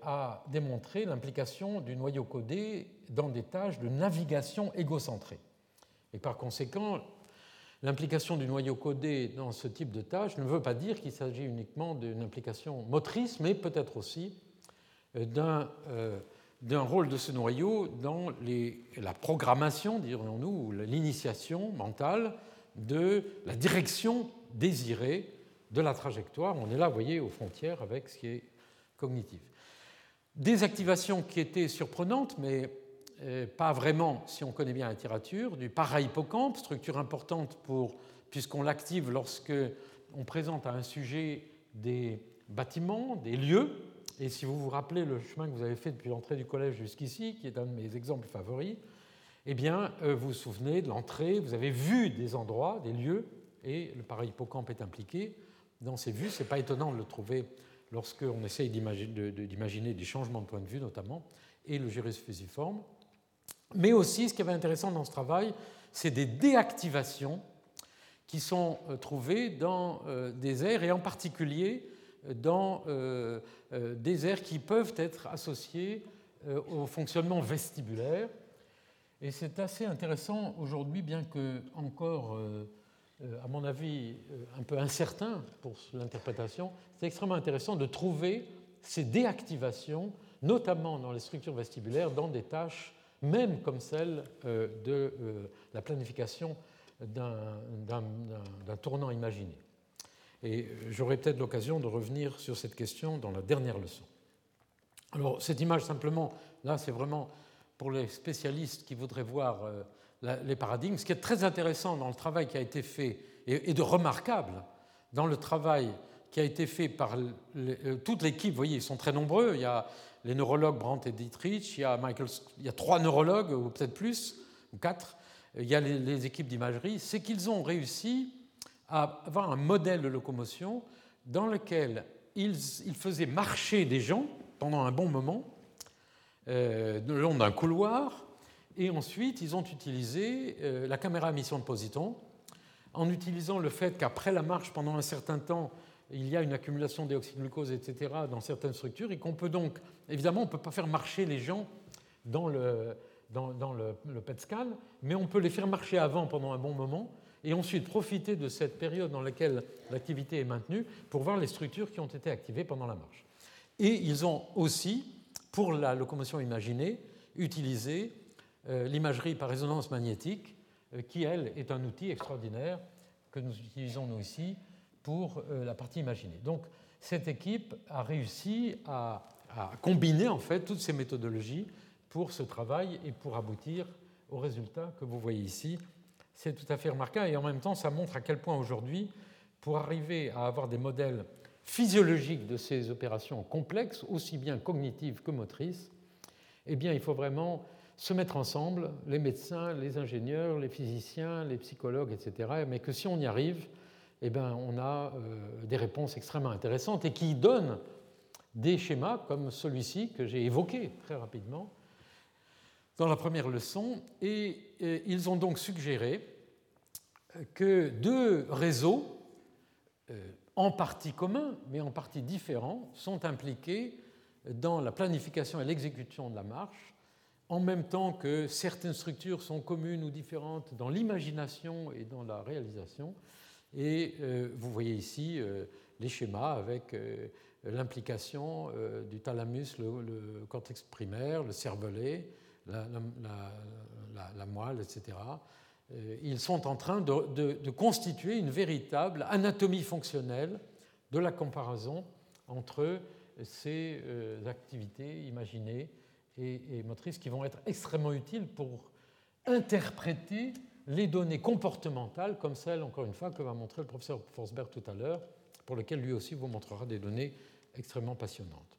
a démontré l'implication du noyau codé dans des tâches de navigation égocentrée. Et par conséquent, l'implication du noyau codé dans ce type de tâche ne veut pas dire qu'il s'agit uniquement d'une implication motrice, mais peut-être aussi euh, euh, d'un rôle de ce noyau dans la programmation, dirions-nous, ou l'initiation mentale de la direction désirée de la trajectoire. On est là, vous voyez, aux frontières avec ce qui est cognitif. Des activations qui étaient surprenantes, mais euh, pas vraiment, si on connaît bien la littérature, du para-hippocampe, structure importante pour, puisqu'on l'active lorsque on présente à un sujet des bâtiments, des lieux, Et si vous vous rappelez le chemin que vous avez fait depuis l'entrée du collège jusqu'ici, qui est un de mes exemples favoris, eh bien, euh, vous vous souvenez de l'entrée, vous avez vu des endroits, des lieux, et le parahippocampe est impliqué dans ces vues. Ce n'est pas étonnant de le trouver lorsqu'on essaye d'imaginer des changements de point de vue, notamment, et le gyrus fusiforme. Mais aussi, ce qui avait intéressant dans ce travail, c'est des déactivations qui sont euh, trouvées dans euh, des aires, et en particulier dans des aires qui peuvent être associées au fonctionnement vestibulaire. Et c'est assez intéressant aujourd'hui, bien que encore, euh, euh, à mon avis, euh, un peu incertain pour l'interprétation, c'est extrêmement intéressant de trouver ces déactivations, notamment dans les structures vestibulaires, dans des tâches même comme celle de la planification d'un tournant imaginé. Et j'aurai peut-être l'occasion de revenir sur cette question dans la dernière leçon. Alors, cette image, simplement, là, c'est vraiment pour les spécialistes qui voudraient voir euh, les paradigmes, ce qui est très intéressant dans le travail qui a été fait et de remarquable dans le travail qui a été fait par euh, toute l'équipe, vous voyez, ils sont très nombreux, il y a les neurologues Brandt et Dietrich, il y a, Michael, il y a trois neurologues, ou peut-être plus, ou quatre, il y a les, équipes d'imagerie, c'est qu'ils ont réussi à avoir un modèle de locomotion dans lequel ils, faisaient marcher des gens pendant un bon moment, le long d'un couloir. Et ensuite, ils ont utilisé euh, la caméra à mission de positons en utilisant le fait qu'après la marche, pendant un certain temps, il y a une accumulation d'oxyglucose, etc., dans certaines structures, et qu'on peut donc, évidemment, on ne peut pas faire marcher les gens dans le, dans, le, PET scan, mais on peut les faire marcher avant pendant un bon moment, et ensuite profiter de cette période dans laquelle l'activité est maintenue pour voir les structures qui ont été activées pendant la marche. Et ils ont aussi pour la locomotion imaginée, utiliser euh, l'imagerie par résonance magnétique, euh, qui, elle, est un outil extraordinaire que nous utilisons nous ici pour euh, la partie imaginée. Donc, cette équipe a réussi à, combiner en fait toutes ces méthodologies pour ce travail et pour aboutir au résultat que vous voyez ici. C'est tout à fait remarquable et en même temps, ça montre à quel point aujourd'hui, pour arriver à avoir des modèles physiologique de ces opérations complexes, aussi bien cognitives que motrices, eh bien, il faut vraiment se mettre ensemble, les médecins, les ingénieurs, les physiciens, les psychologues, etc. Mais que si on y arrive, eh bien, on a euh, des réponses extrêmement intéressantes et qui donnent des schémas comme celui-ci que j'ai évoqué très rapidement dans la première leçon. Et, ils ont donc suggéré que deux réseaux euh, en partie communs, mais en partie différents, sont impliqués dans la planification et l'exécution de la marche, en même temps que certaines structures sont communes ou différentes dans l'imagination et dans la réalisation. Et euh, vous voyez ici euh, les schémas avec euh, l'implication du thalamus, le, cortex primaire, le cervelet, la, moelle, etc., ils sont en train de, constituer une véritable anatomie fonctionnelle de la comparaison entre ces euh, activités imaginées et, motrices qui vont être extrêmement utiles pour interpréter les données comportementales comme celles, encore une fois, que va montrer le professeur Forsberg tout à l'heure, pour lequel lui aussi vous montrera des données extrêmement passionnantes.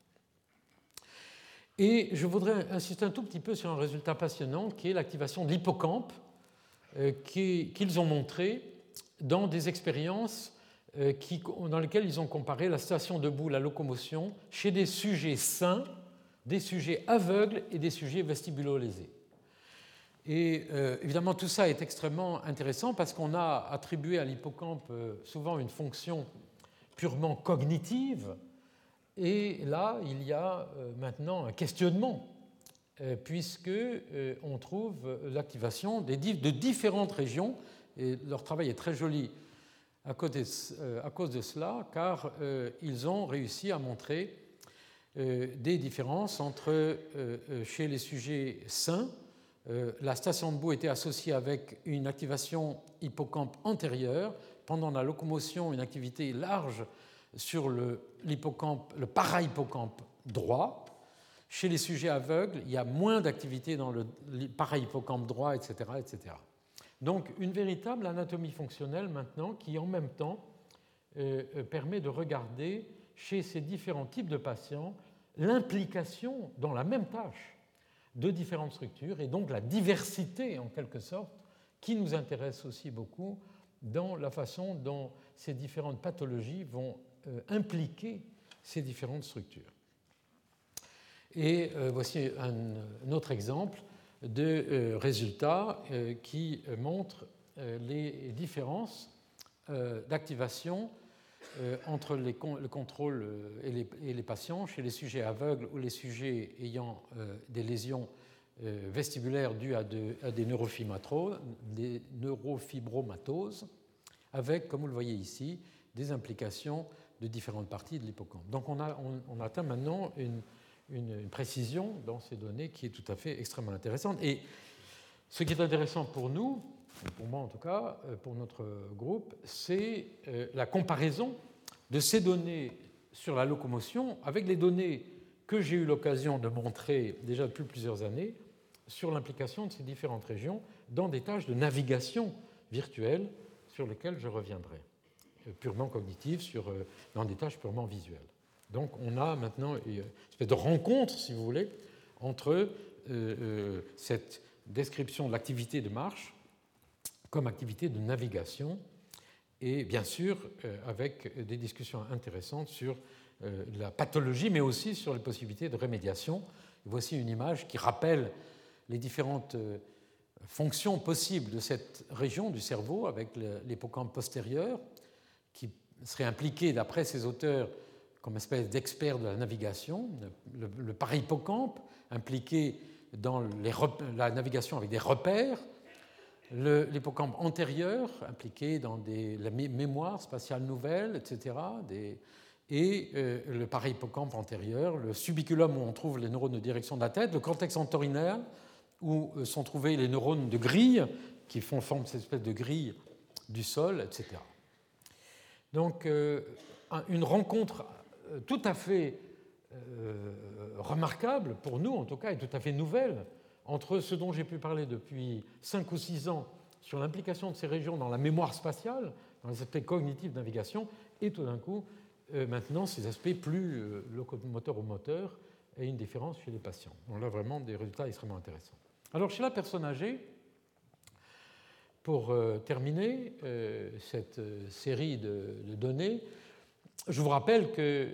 Et je voudrais insister un tout petit peu sur un résultat passionnant qui est l'activation de l'hippocampe euh, qu'ils ont montré dans des expériences euh, dans lesquelles ils ont comparé la station debout, la locomotion, chez des sujets sains, des sujets aveugles et des sujets vestibulolésés. Et euh, évidemment, tout ça est extrêmement intéressant parce qu'on a attribué à l'hippocampe souvent une fonction purement cognitive. Et là, il y a maintenant un questionnement euh, puisqu'on euh, trouve l'activation de différentes régions, et leur travail est très joli à cause de, euh, cela, car ils ont réussi à montrer des différences entre, chez les sujets sains, la station de bout était associée avec une activation hippocampe antérieure, pendant la locomotion, une activité large sur le, le parahippocampe droit, chez les sujets aveugles, il y a moins d'activité dans le parahippocampe droit, etc.. Donc une véritable anatomie fonctionnelle maintenant qui en même temps euh, euh, permet de regarder chez ces différents types de patients l'implication dans la même tâche de différentes structures et donc la diversité en quelque sorte qui nous intéresse aussi beaucoup dans la façon dont ces différentes pathologies vont euh, impliquer ces différentes structures. Et euh, voici un, autre exemple de euh, résultats qui montre les différences d'activation entre le contrôle et les, patients chez les sujets aveugles ou les sujets ayant des lésions vestibulaires dues à, à des, des neurofibromatoses, avec, comme vous le voyez ici, des implications de différentes parties de l'hippocampe. Donc on, a, on, atteint maintenant une, une, précision dans ces données qui est tout à fait extrêmement intéressante. Et ce qui est intéressant pour nous, pour moi en tout cas, euh, pour notre groupe, c'est euh, la comparaison de ces données sur la locomotion avec les données que j'ai eu l'occasion de montrer déjà depuis plusieurs années sur l'implication de ces différentes régions dans des tâches de navigation virtuelle sur lesquelles je reviendrai. Euh, purement cognitive sur, euh, dans des tâches purement visuelles. Donc on a maintenant une espèce de rencontre, si vous voulez, entre euh, cette description de l'activité de marche comme activité de navigation et bien sûr avec des discussions intéressantes sur la pathologie mais aussi sur les possibilités de rémédiation. Voici une image qui rappelle les différentes fonctions possibles de cette région du cerveau avec l'hippocampe postérieur qui serait impliqué, d'après ces auteurs, comme espèce d'expert de la navigation, le, le impliqué dans la navigation avec des repères, l'hippocampe antérieur, impliqué dans la mémoire spatiale nouvelle, etc., et euh, le parahippocampe antérieur, le subiculum où on trouve les neurones de direction de la tête, le cortex entorhinal, où euh, sont trouvés les neurones de grille, qui font forme cette espèce de grille du sol, etc. Donc euh, une rencontre tout à fait euh, remarquable, pour nous en tout cas, et tout à fait nouvelle, entre ce dont j'ai pu parler depuis 5 ou 6 ans sur l'implication de ces régions dans la mémoire spatiale, dans les aspects cognitifs de navigation, et tout d'un coup, maintenant, ces aspects plus locomoteurs ou moteurs, et une différence chez les patients. On a vraiment des résultats extrêmement intéressants. Alors, chez la personne âgée, pour euh, terminer euh, cette euh, série de, données, je vous rappelle que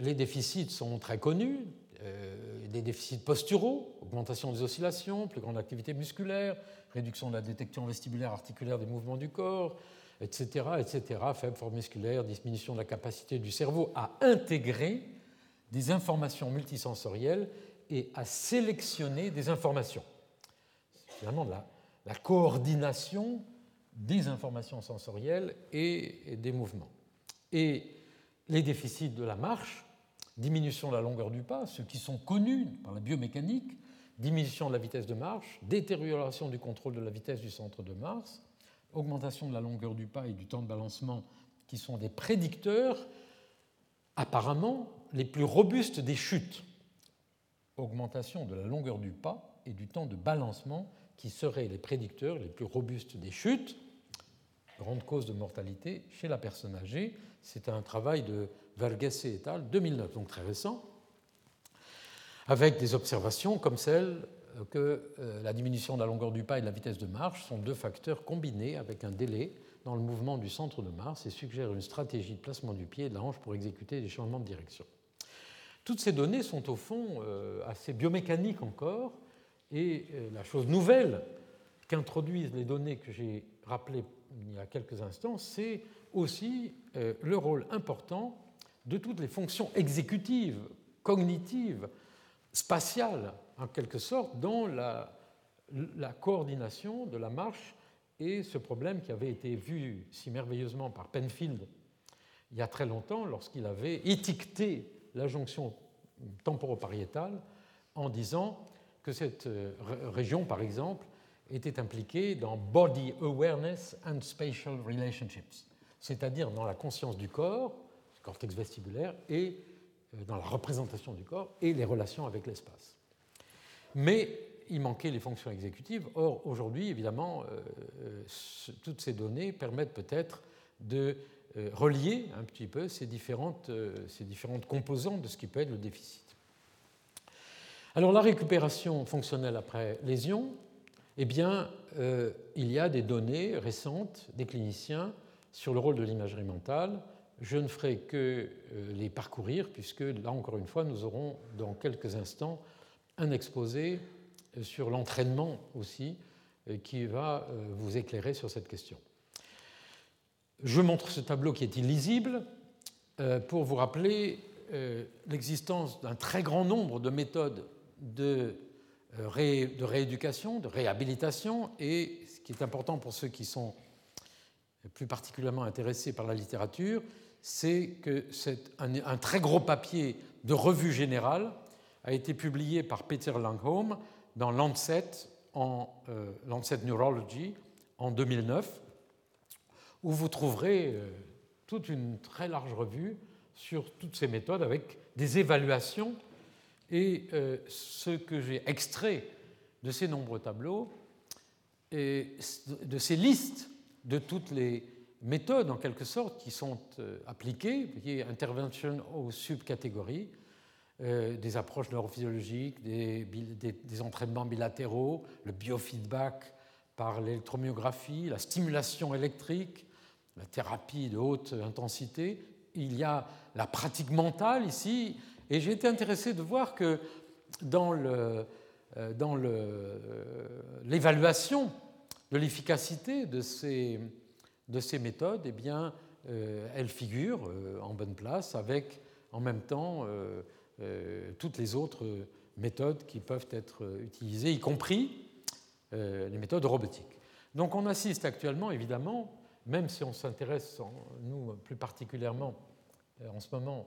les déficits sont très connus, des déficits posturaux, augmentation des oscillations, plus grande activité musculaire, réduction de la détection vestibulaire articulaire des mouvements du corps, etc., etc., faible forme musculaire, diminution de la capacité du cerveau à intégrer des informations multisensorielles et à sélectionner des informations. Finalement, la la coordination des informations sensorielles et des mouvements. Les déficits de la marche, diminution de la longueur du pas, ceux qui sont connus par la biomécanique, diminution de la vitesse de marche, détérioration du contrôle de la vitesse du centre de masse, augmentation de la longueur du pas et du temps de balancement, qui sont des prédicteurs apparemment les plus robustes des chutes. Augmentation de la longueur du pas et du temps de balancement qui seraient les prédicteurs les plus robustes des chutes, grande cause de mortalité chez la personne âgée. C'est un travail de Verghese et al. 2009, donc très récent, avec des observations comme celle que euh, la diminution de la longueur du pas et de la vitesse de marche sont deux facteurs combinés avec un délai dans le mouvement du centre de Mars et suggèrent une stratégie de placement du pied et de la hanche pour exécuter des changements de direction. Toutes ces données sont au fond euh, assez biomécaniques encore, et euh, la chose nouvelle qu'introduisent les données que j'ai rappelées il y a quelques instants, c'est aussi euh, le rôle important de toutes les fonctions exécutives, cognitives, spatiales, en quelque sorte, dans la, la coordination de la marche et ce problème qui avait été vu si merveilleusement par Penfield il y a très longtemps lorsqu'il avait étiqueté la jonction temporopariétale en disant que cette euh, région, par exemple, était impliquée dans Body Awareness and Spatial Relationships, c'est-à-dire dans la conscience du corps, du cortex vestibulaire, et euh, dans la représentation du corps et les relations avec l'espace. Mais il manquait les fonctions exécutives. Or, aujourd'hui, évidemment, euh, toutes ces données permettent peut-être de relier un petit peu ces différentes, ces différentes composantes de ce qui peut être le déficit. Alors la récupération fonctionnelle après lésion, eh bien, euh, il y a des données récentes des cliniciens sur le rôle de l'imagerie mentale. Je ne ferai que euh, les parcourir, puisque là encore une fois, nous aurons dans quelques instants un exposé euh, sur l'entraînement aussi, qui va vous éclairer sur cette question. Je montre ce tableau qui est illisible pour vous rappeler l'existence d'un très grand nombre de méthodes de, euh, de rééducation, de réhabilitation, et ce qui est important pour ceux qui sont plus particulièrement intéressés par la littérature, c'est que un, un, très gros papier de revue générale a été publié par Peter Langholm dans Lancet, en, euh, Lancet Neurology en 2009, où vous trouverez euh, toute une très large revue sur toutes ces méthodes avec des évaluations. Et euh, ce que j'ai extrait de ces nombreux tableaux, et de ces listes de toutes les méthodes, en quelque sorte, qui sont euh, appliquées, qui intervention aux subcatégories, euh, des approches neurophysiologiques, des, entraînements bilatéraux, le biofeedback par l'électromyographie, la stimulation électrique, la thérapie de haute intensité. Il y a la pratique mentale ici, et j'ai été intéressé de voir que dans euh, euh, l'évaluation de l'efficacité de ces, de ces méthodes, eh bien, euh, elles figurent en bonne place avec en même temps toutes les autres méthodes qui peuvent être utilisées, y compris les méthodes robotiques. Donc on assiste actuellement, évidemment, même si on s'intéresse, nous plus particulièrement en ce moment,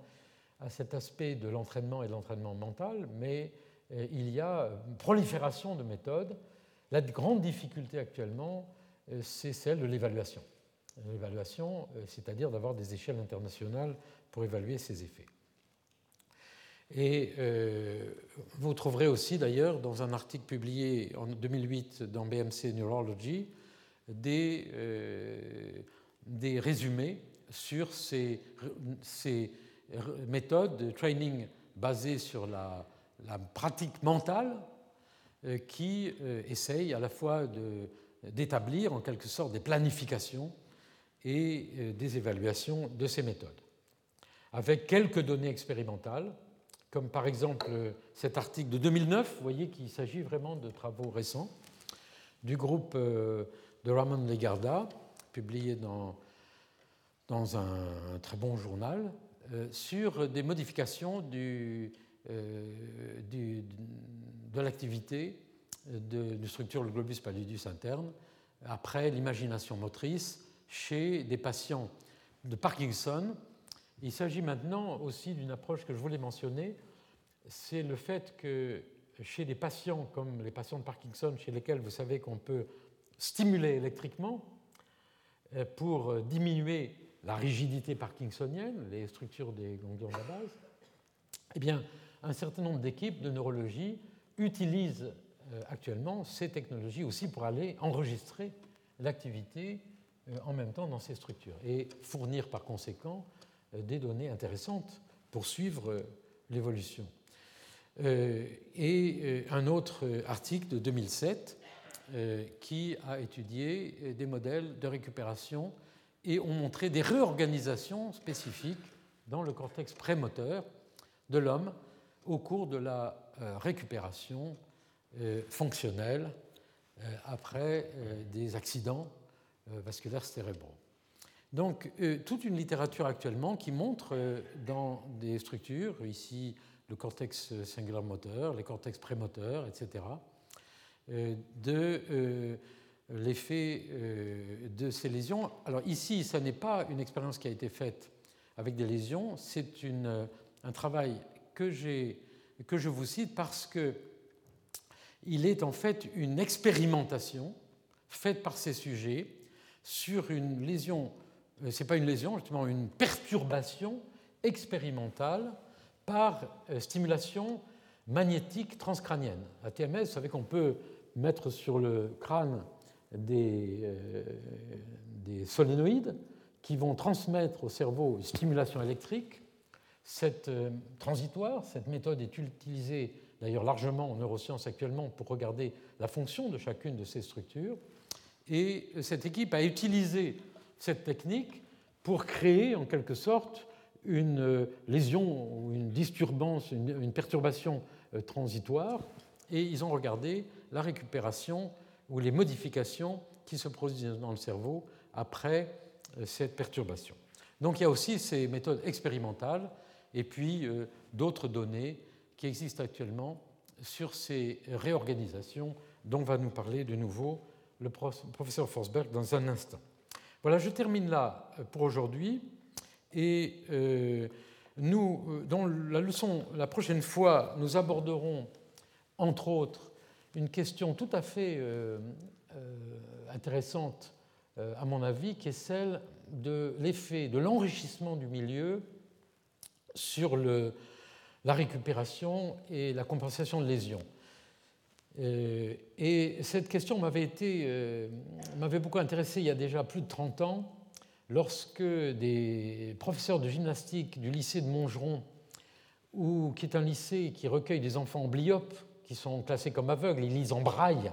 à cet aspect de l'entraînement et de l'entraînement mental, mais euh, il y a une prolifération de méthodes. La grande difficulté actuellement, euh, c'est celle de l'évaluation. L'évaluation, euh, c'est-à-dire d'avoir des échelles internationales pour évaluer ces effets. Et vous trouverez aussi d'ailleurs dans un article publié en 2008 dans BMC Neurology des, des résumés sur ces, ces méthode de training basée sur la, pratique mentale euh, qui euh, essaye à la fois d'établir en quelque sorte des planifications et euh, des évaluations de ces méthodes, avec quelques données expérimentales, comme par exemple cet article de 2009, vous voyez qu'il s'agit vraiment de travaux récents, du groupe de Ramon Legarda, publié dans, dans un très bon journal, euh, sur des modifications du, euh, de l'activité de, de, structure du globus pallidus interne après l'imagination motrice chez des patients de Parkinson. Il s'agit maintenant aussi d'une approche que je voulais mentionner, c'est le fait que chez des patients comme les patients de Parkinson, chez lesquels vous savez qu'on peut stimuler électriquement euh, pour diminuer la rigidité parkinsonienne, les structures des ganglions de la base, eh bien, un certain nombre d'équipes de neurologie utilisent euh, actuellement ces technologies aussi pour aller enregistrer l'activité euh, en même temps dans ces structures et fournir par conséquent euh, des données intéressantes pour suivre l'évolution. Et un autre article de 2007 qui a étudié des modèles de récupération et ont montré des réorganisations spécifiques dans le cortex prémoteur de l'homme au cours de la récupération euh, fonctionnelle euh, après des accidents vasculaires cérébraux. Donc, toute une littérature actuellement qui montre dans des structures, ici le cortex singulaire moteur, les cortex prémoteurs, etc., de l'effet euh, de ces lésions. Alors ici, ce n'est pas une expérience qui a été faite avec des lésions, c'est un travail que, que je vous cite parce que il est en fait une expérimentation faite par ces sujets sur une lésion, euh, ce n'est pas une lésion, justement une perturbation expérimentale par euh, stimulation magnétique transcrânienne. La TMS, vous savez qu'on peut mettre sur le crâne des, euh, des solénoïdes qui vont transmettre au cerveau une stimulation électrique. Cette euh, transitoire, cette méthode est utilisée d'ailleurs largement en neurosciences actuellement pour regarder la fonction de chacune de ces structures. Et cette équipe a utilisé cette technique pour créer en quelque sorte une lésion ou une disturbance, une, perturbation euh, transitoire, et ils ont regardé la récupération ou les modifications qui se produisent dans le cerveau après euh, cette perturbation. Donc il y a aussi ces méthodes expérimentales et puis euh, d'autres données qui existent actuellement sur ces réorganisations dont va nous parler de nouveau le professeur Forsberg dans un instant. Voilà, je termine là euh, pour aujourd'hui. Et euh, nous, dans la leçon, la prochaine fois, nous aborderons, entre autres, une question tout à fait intéressante, à mon avis, qui est celle de l'effet de l'enrichissement du milieu sur la récupération et la compensation de lésions. Euh, et cette question euh, m'avait beaucoup intéressé il y a déjà plus de 30 ans, lorsque des professeurs de gymnastique du lycée de Montgeron, ou, qui est un lycée qui recueille des enfants amblyopes, qui sont classés comme aveugles, ils lisent en braille,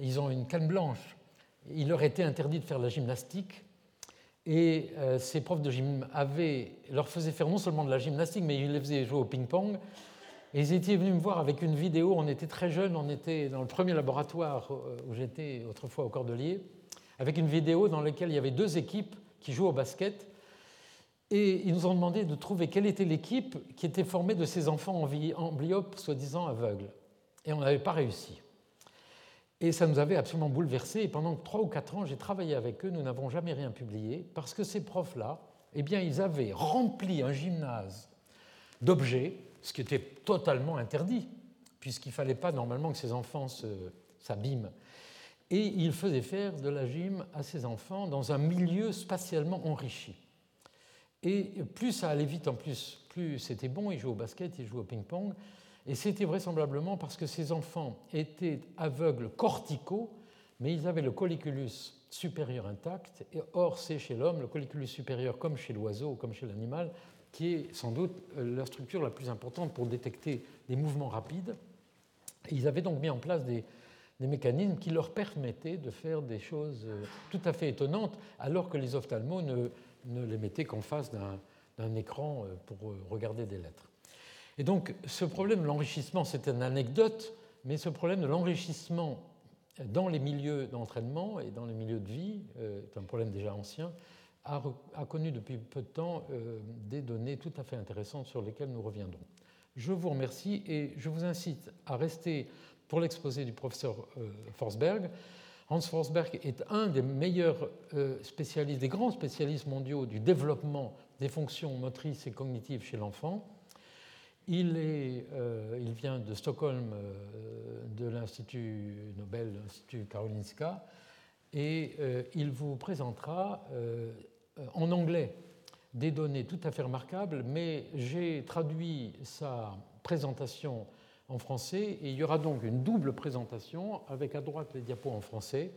ils ont une canne blanche, il leur était interdit de faire la gymnastique, et euh, ces profs de gym avaient, leur faisaient faire non seulement de la gymnastique, mais ils les faisaient jouer au ping-pong, et ils étaient venus me voir avec une vidéo, on était très jeunes, on était dans le premier laboratoire euh, où j'étais autrefois au Cordelier, avec une vidéo dans laquelle il y avait deux équipes qui jouent au basket. Et ils nous ont demandé de trouver quelle était l'équipe qui était formée de ces enfants amblyopes, soi-disant aveugles. Et on n'avait pas réussi. Et ça nous avait absolument bouleversés. Et pendant trois ou quatre ans, j'ai travaillé avec eux. Nous n'avons jamais rien publié parce que ces profs-là, eh bien, ils avaient rempli un gymnase d'objets ce qui était totalement interdit, puisqu'il ne fallait pas normalement que ces enfants s'abîment. Et il faisait faire de la gym à ces enfants dans un milieu spatialement enrichi. Et plus ça allait vite en plus, plus c'était bon, ils jouaient au basket, ils jouaient au ping-pong, et c'était vraisemblablement parce que ces enfants étaient aveugles corticaux, mais ils avaient le colliculus supérieur intact, et or c'est chez l'homme, le colliculus supérieur comme chez l'oiseau, comme chez l'animal, qui est sans doute euh, la structure la plus importante pour détecter des mouvements rapides. ils avaient donc mis en place des, mécanismes qui leur permettaient de faire des choses euh, tout à fait étonnantes, alors que les ophtalmos ne, ne les mettaient qu'en face d'un écran euh, pour regarder des lettres. Et donc ce problème de l'enrichissement, c'est une anecdote, mais ce problème de l'enrichissement dans les milieux d'entraînement et dans les milieux de vie est un problème déjà ancien, a, connu depuis peu de temps euh, des données tout à fait intéressantes sur lesquelles nous reviendrons. Je vous remercie et je vous incite à rester pour l'exposé du professeur euh, Forsberg. Hans Forsberg est un des meilleurs euh, spécialistes, des grands spécialistes mondiaux du développement des fonctions motrices et cognitives chez l'enfant. Il, il, vient de Stockholm, de l'Institut Nobel, l'Institut Karolinska, et il vous présentera euh, en anglais des données tout à fait remarquables, mais j'ai traduit sa présentation en français et il y aura donc une double présentation avec à droite les diapos en français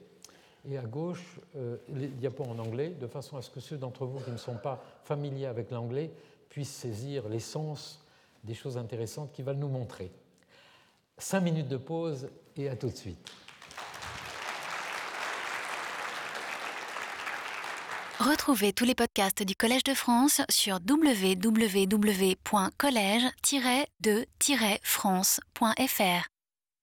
et à gauche euh, les diapos en anglais, de façon à ce que ceux d'entre vous qui ne sont pas familiers avec l'anglais puissent saisir l'essence des choses intéressantes qu'il va nous montrer. Cinq minutes de pause et à tout de suite. Retrouvez tous les podcasts du Collège de France sur www.collège-de-france.fr.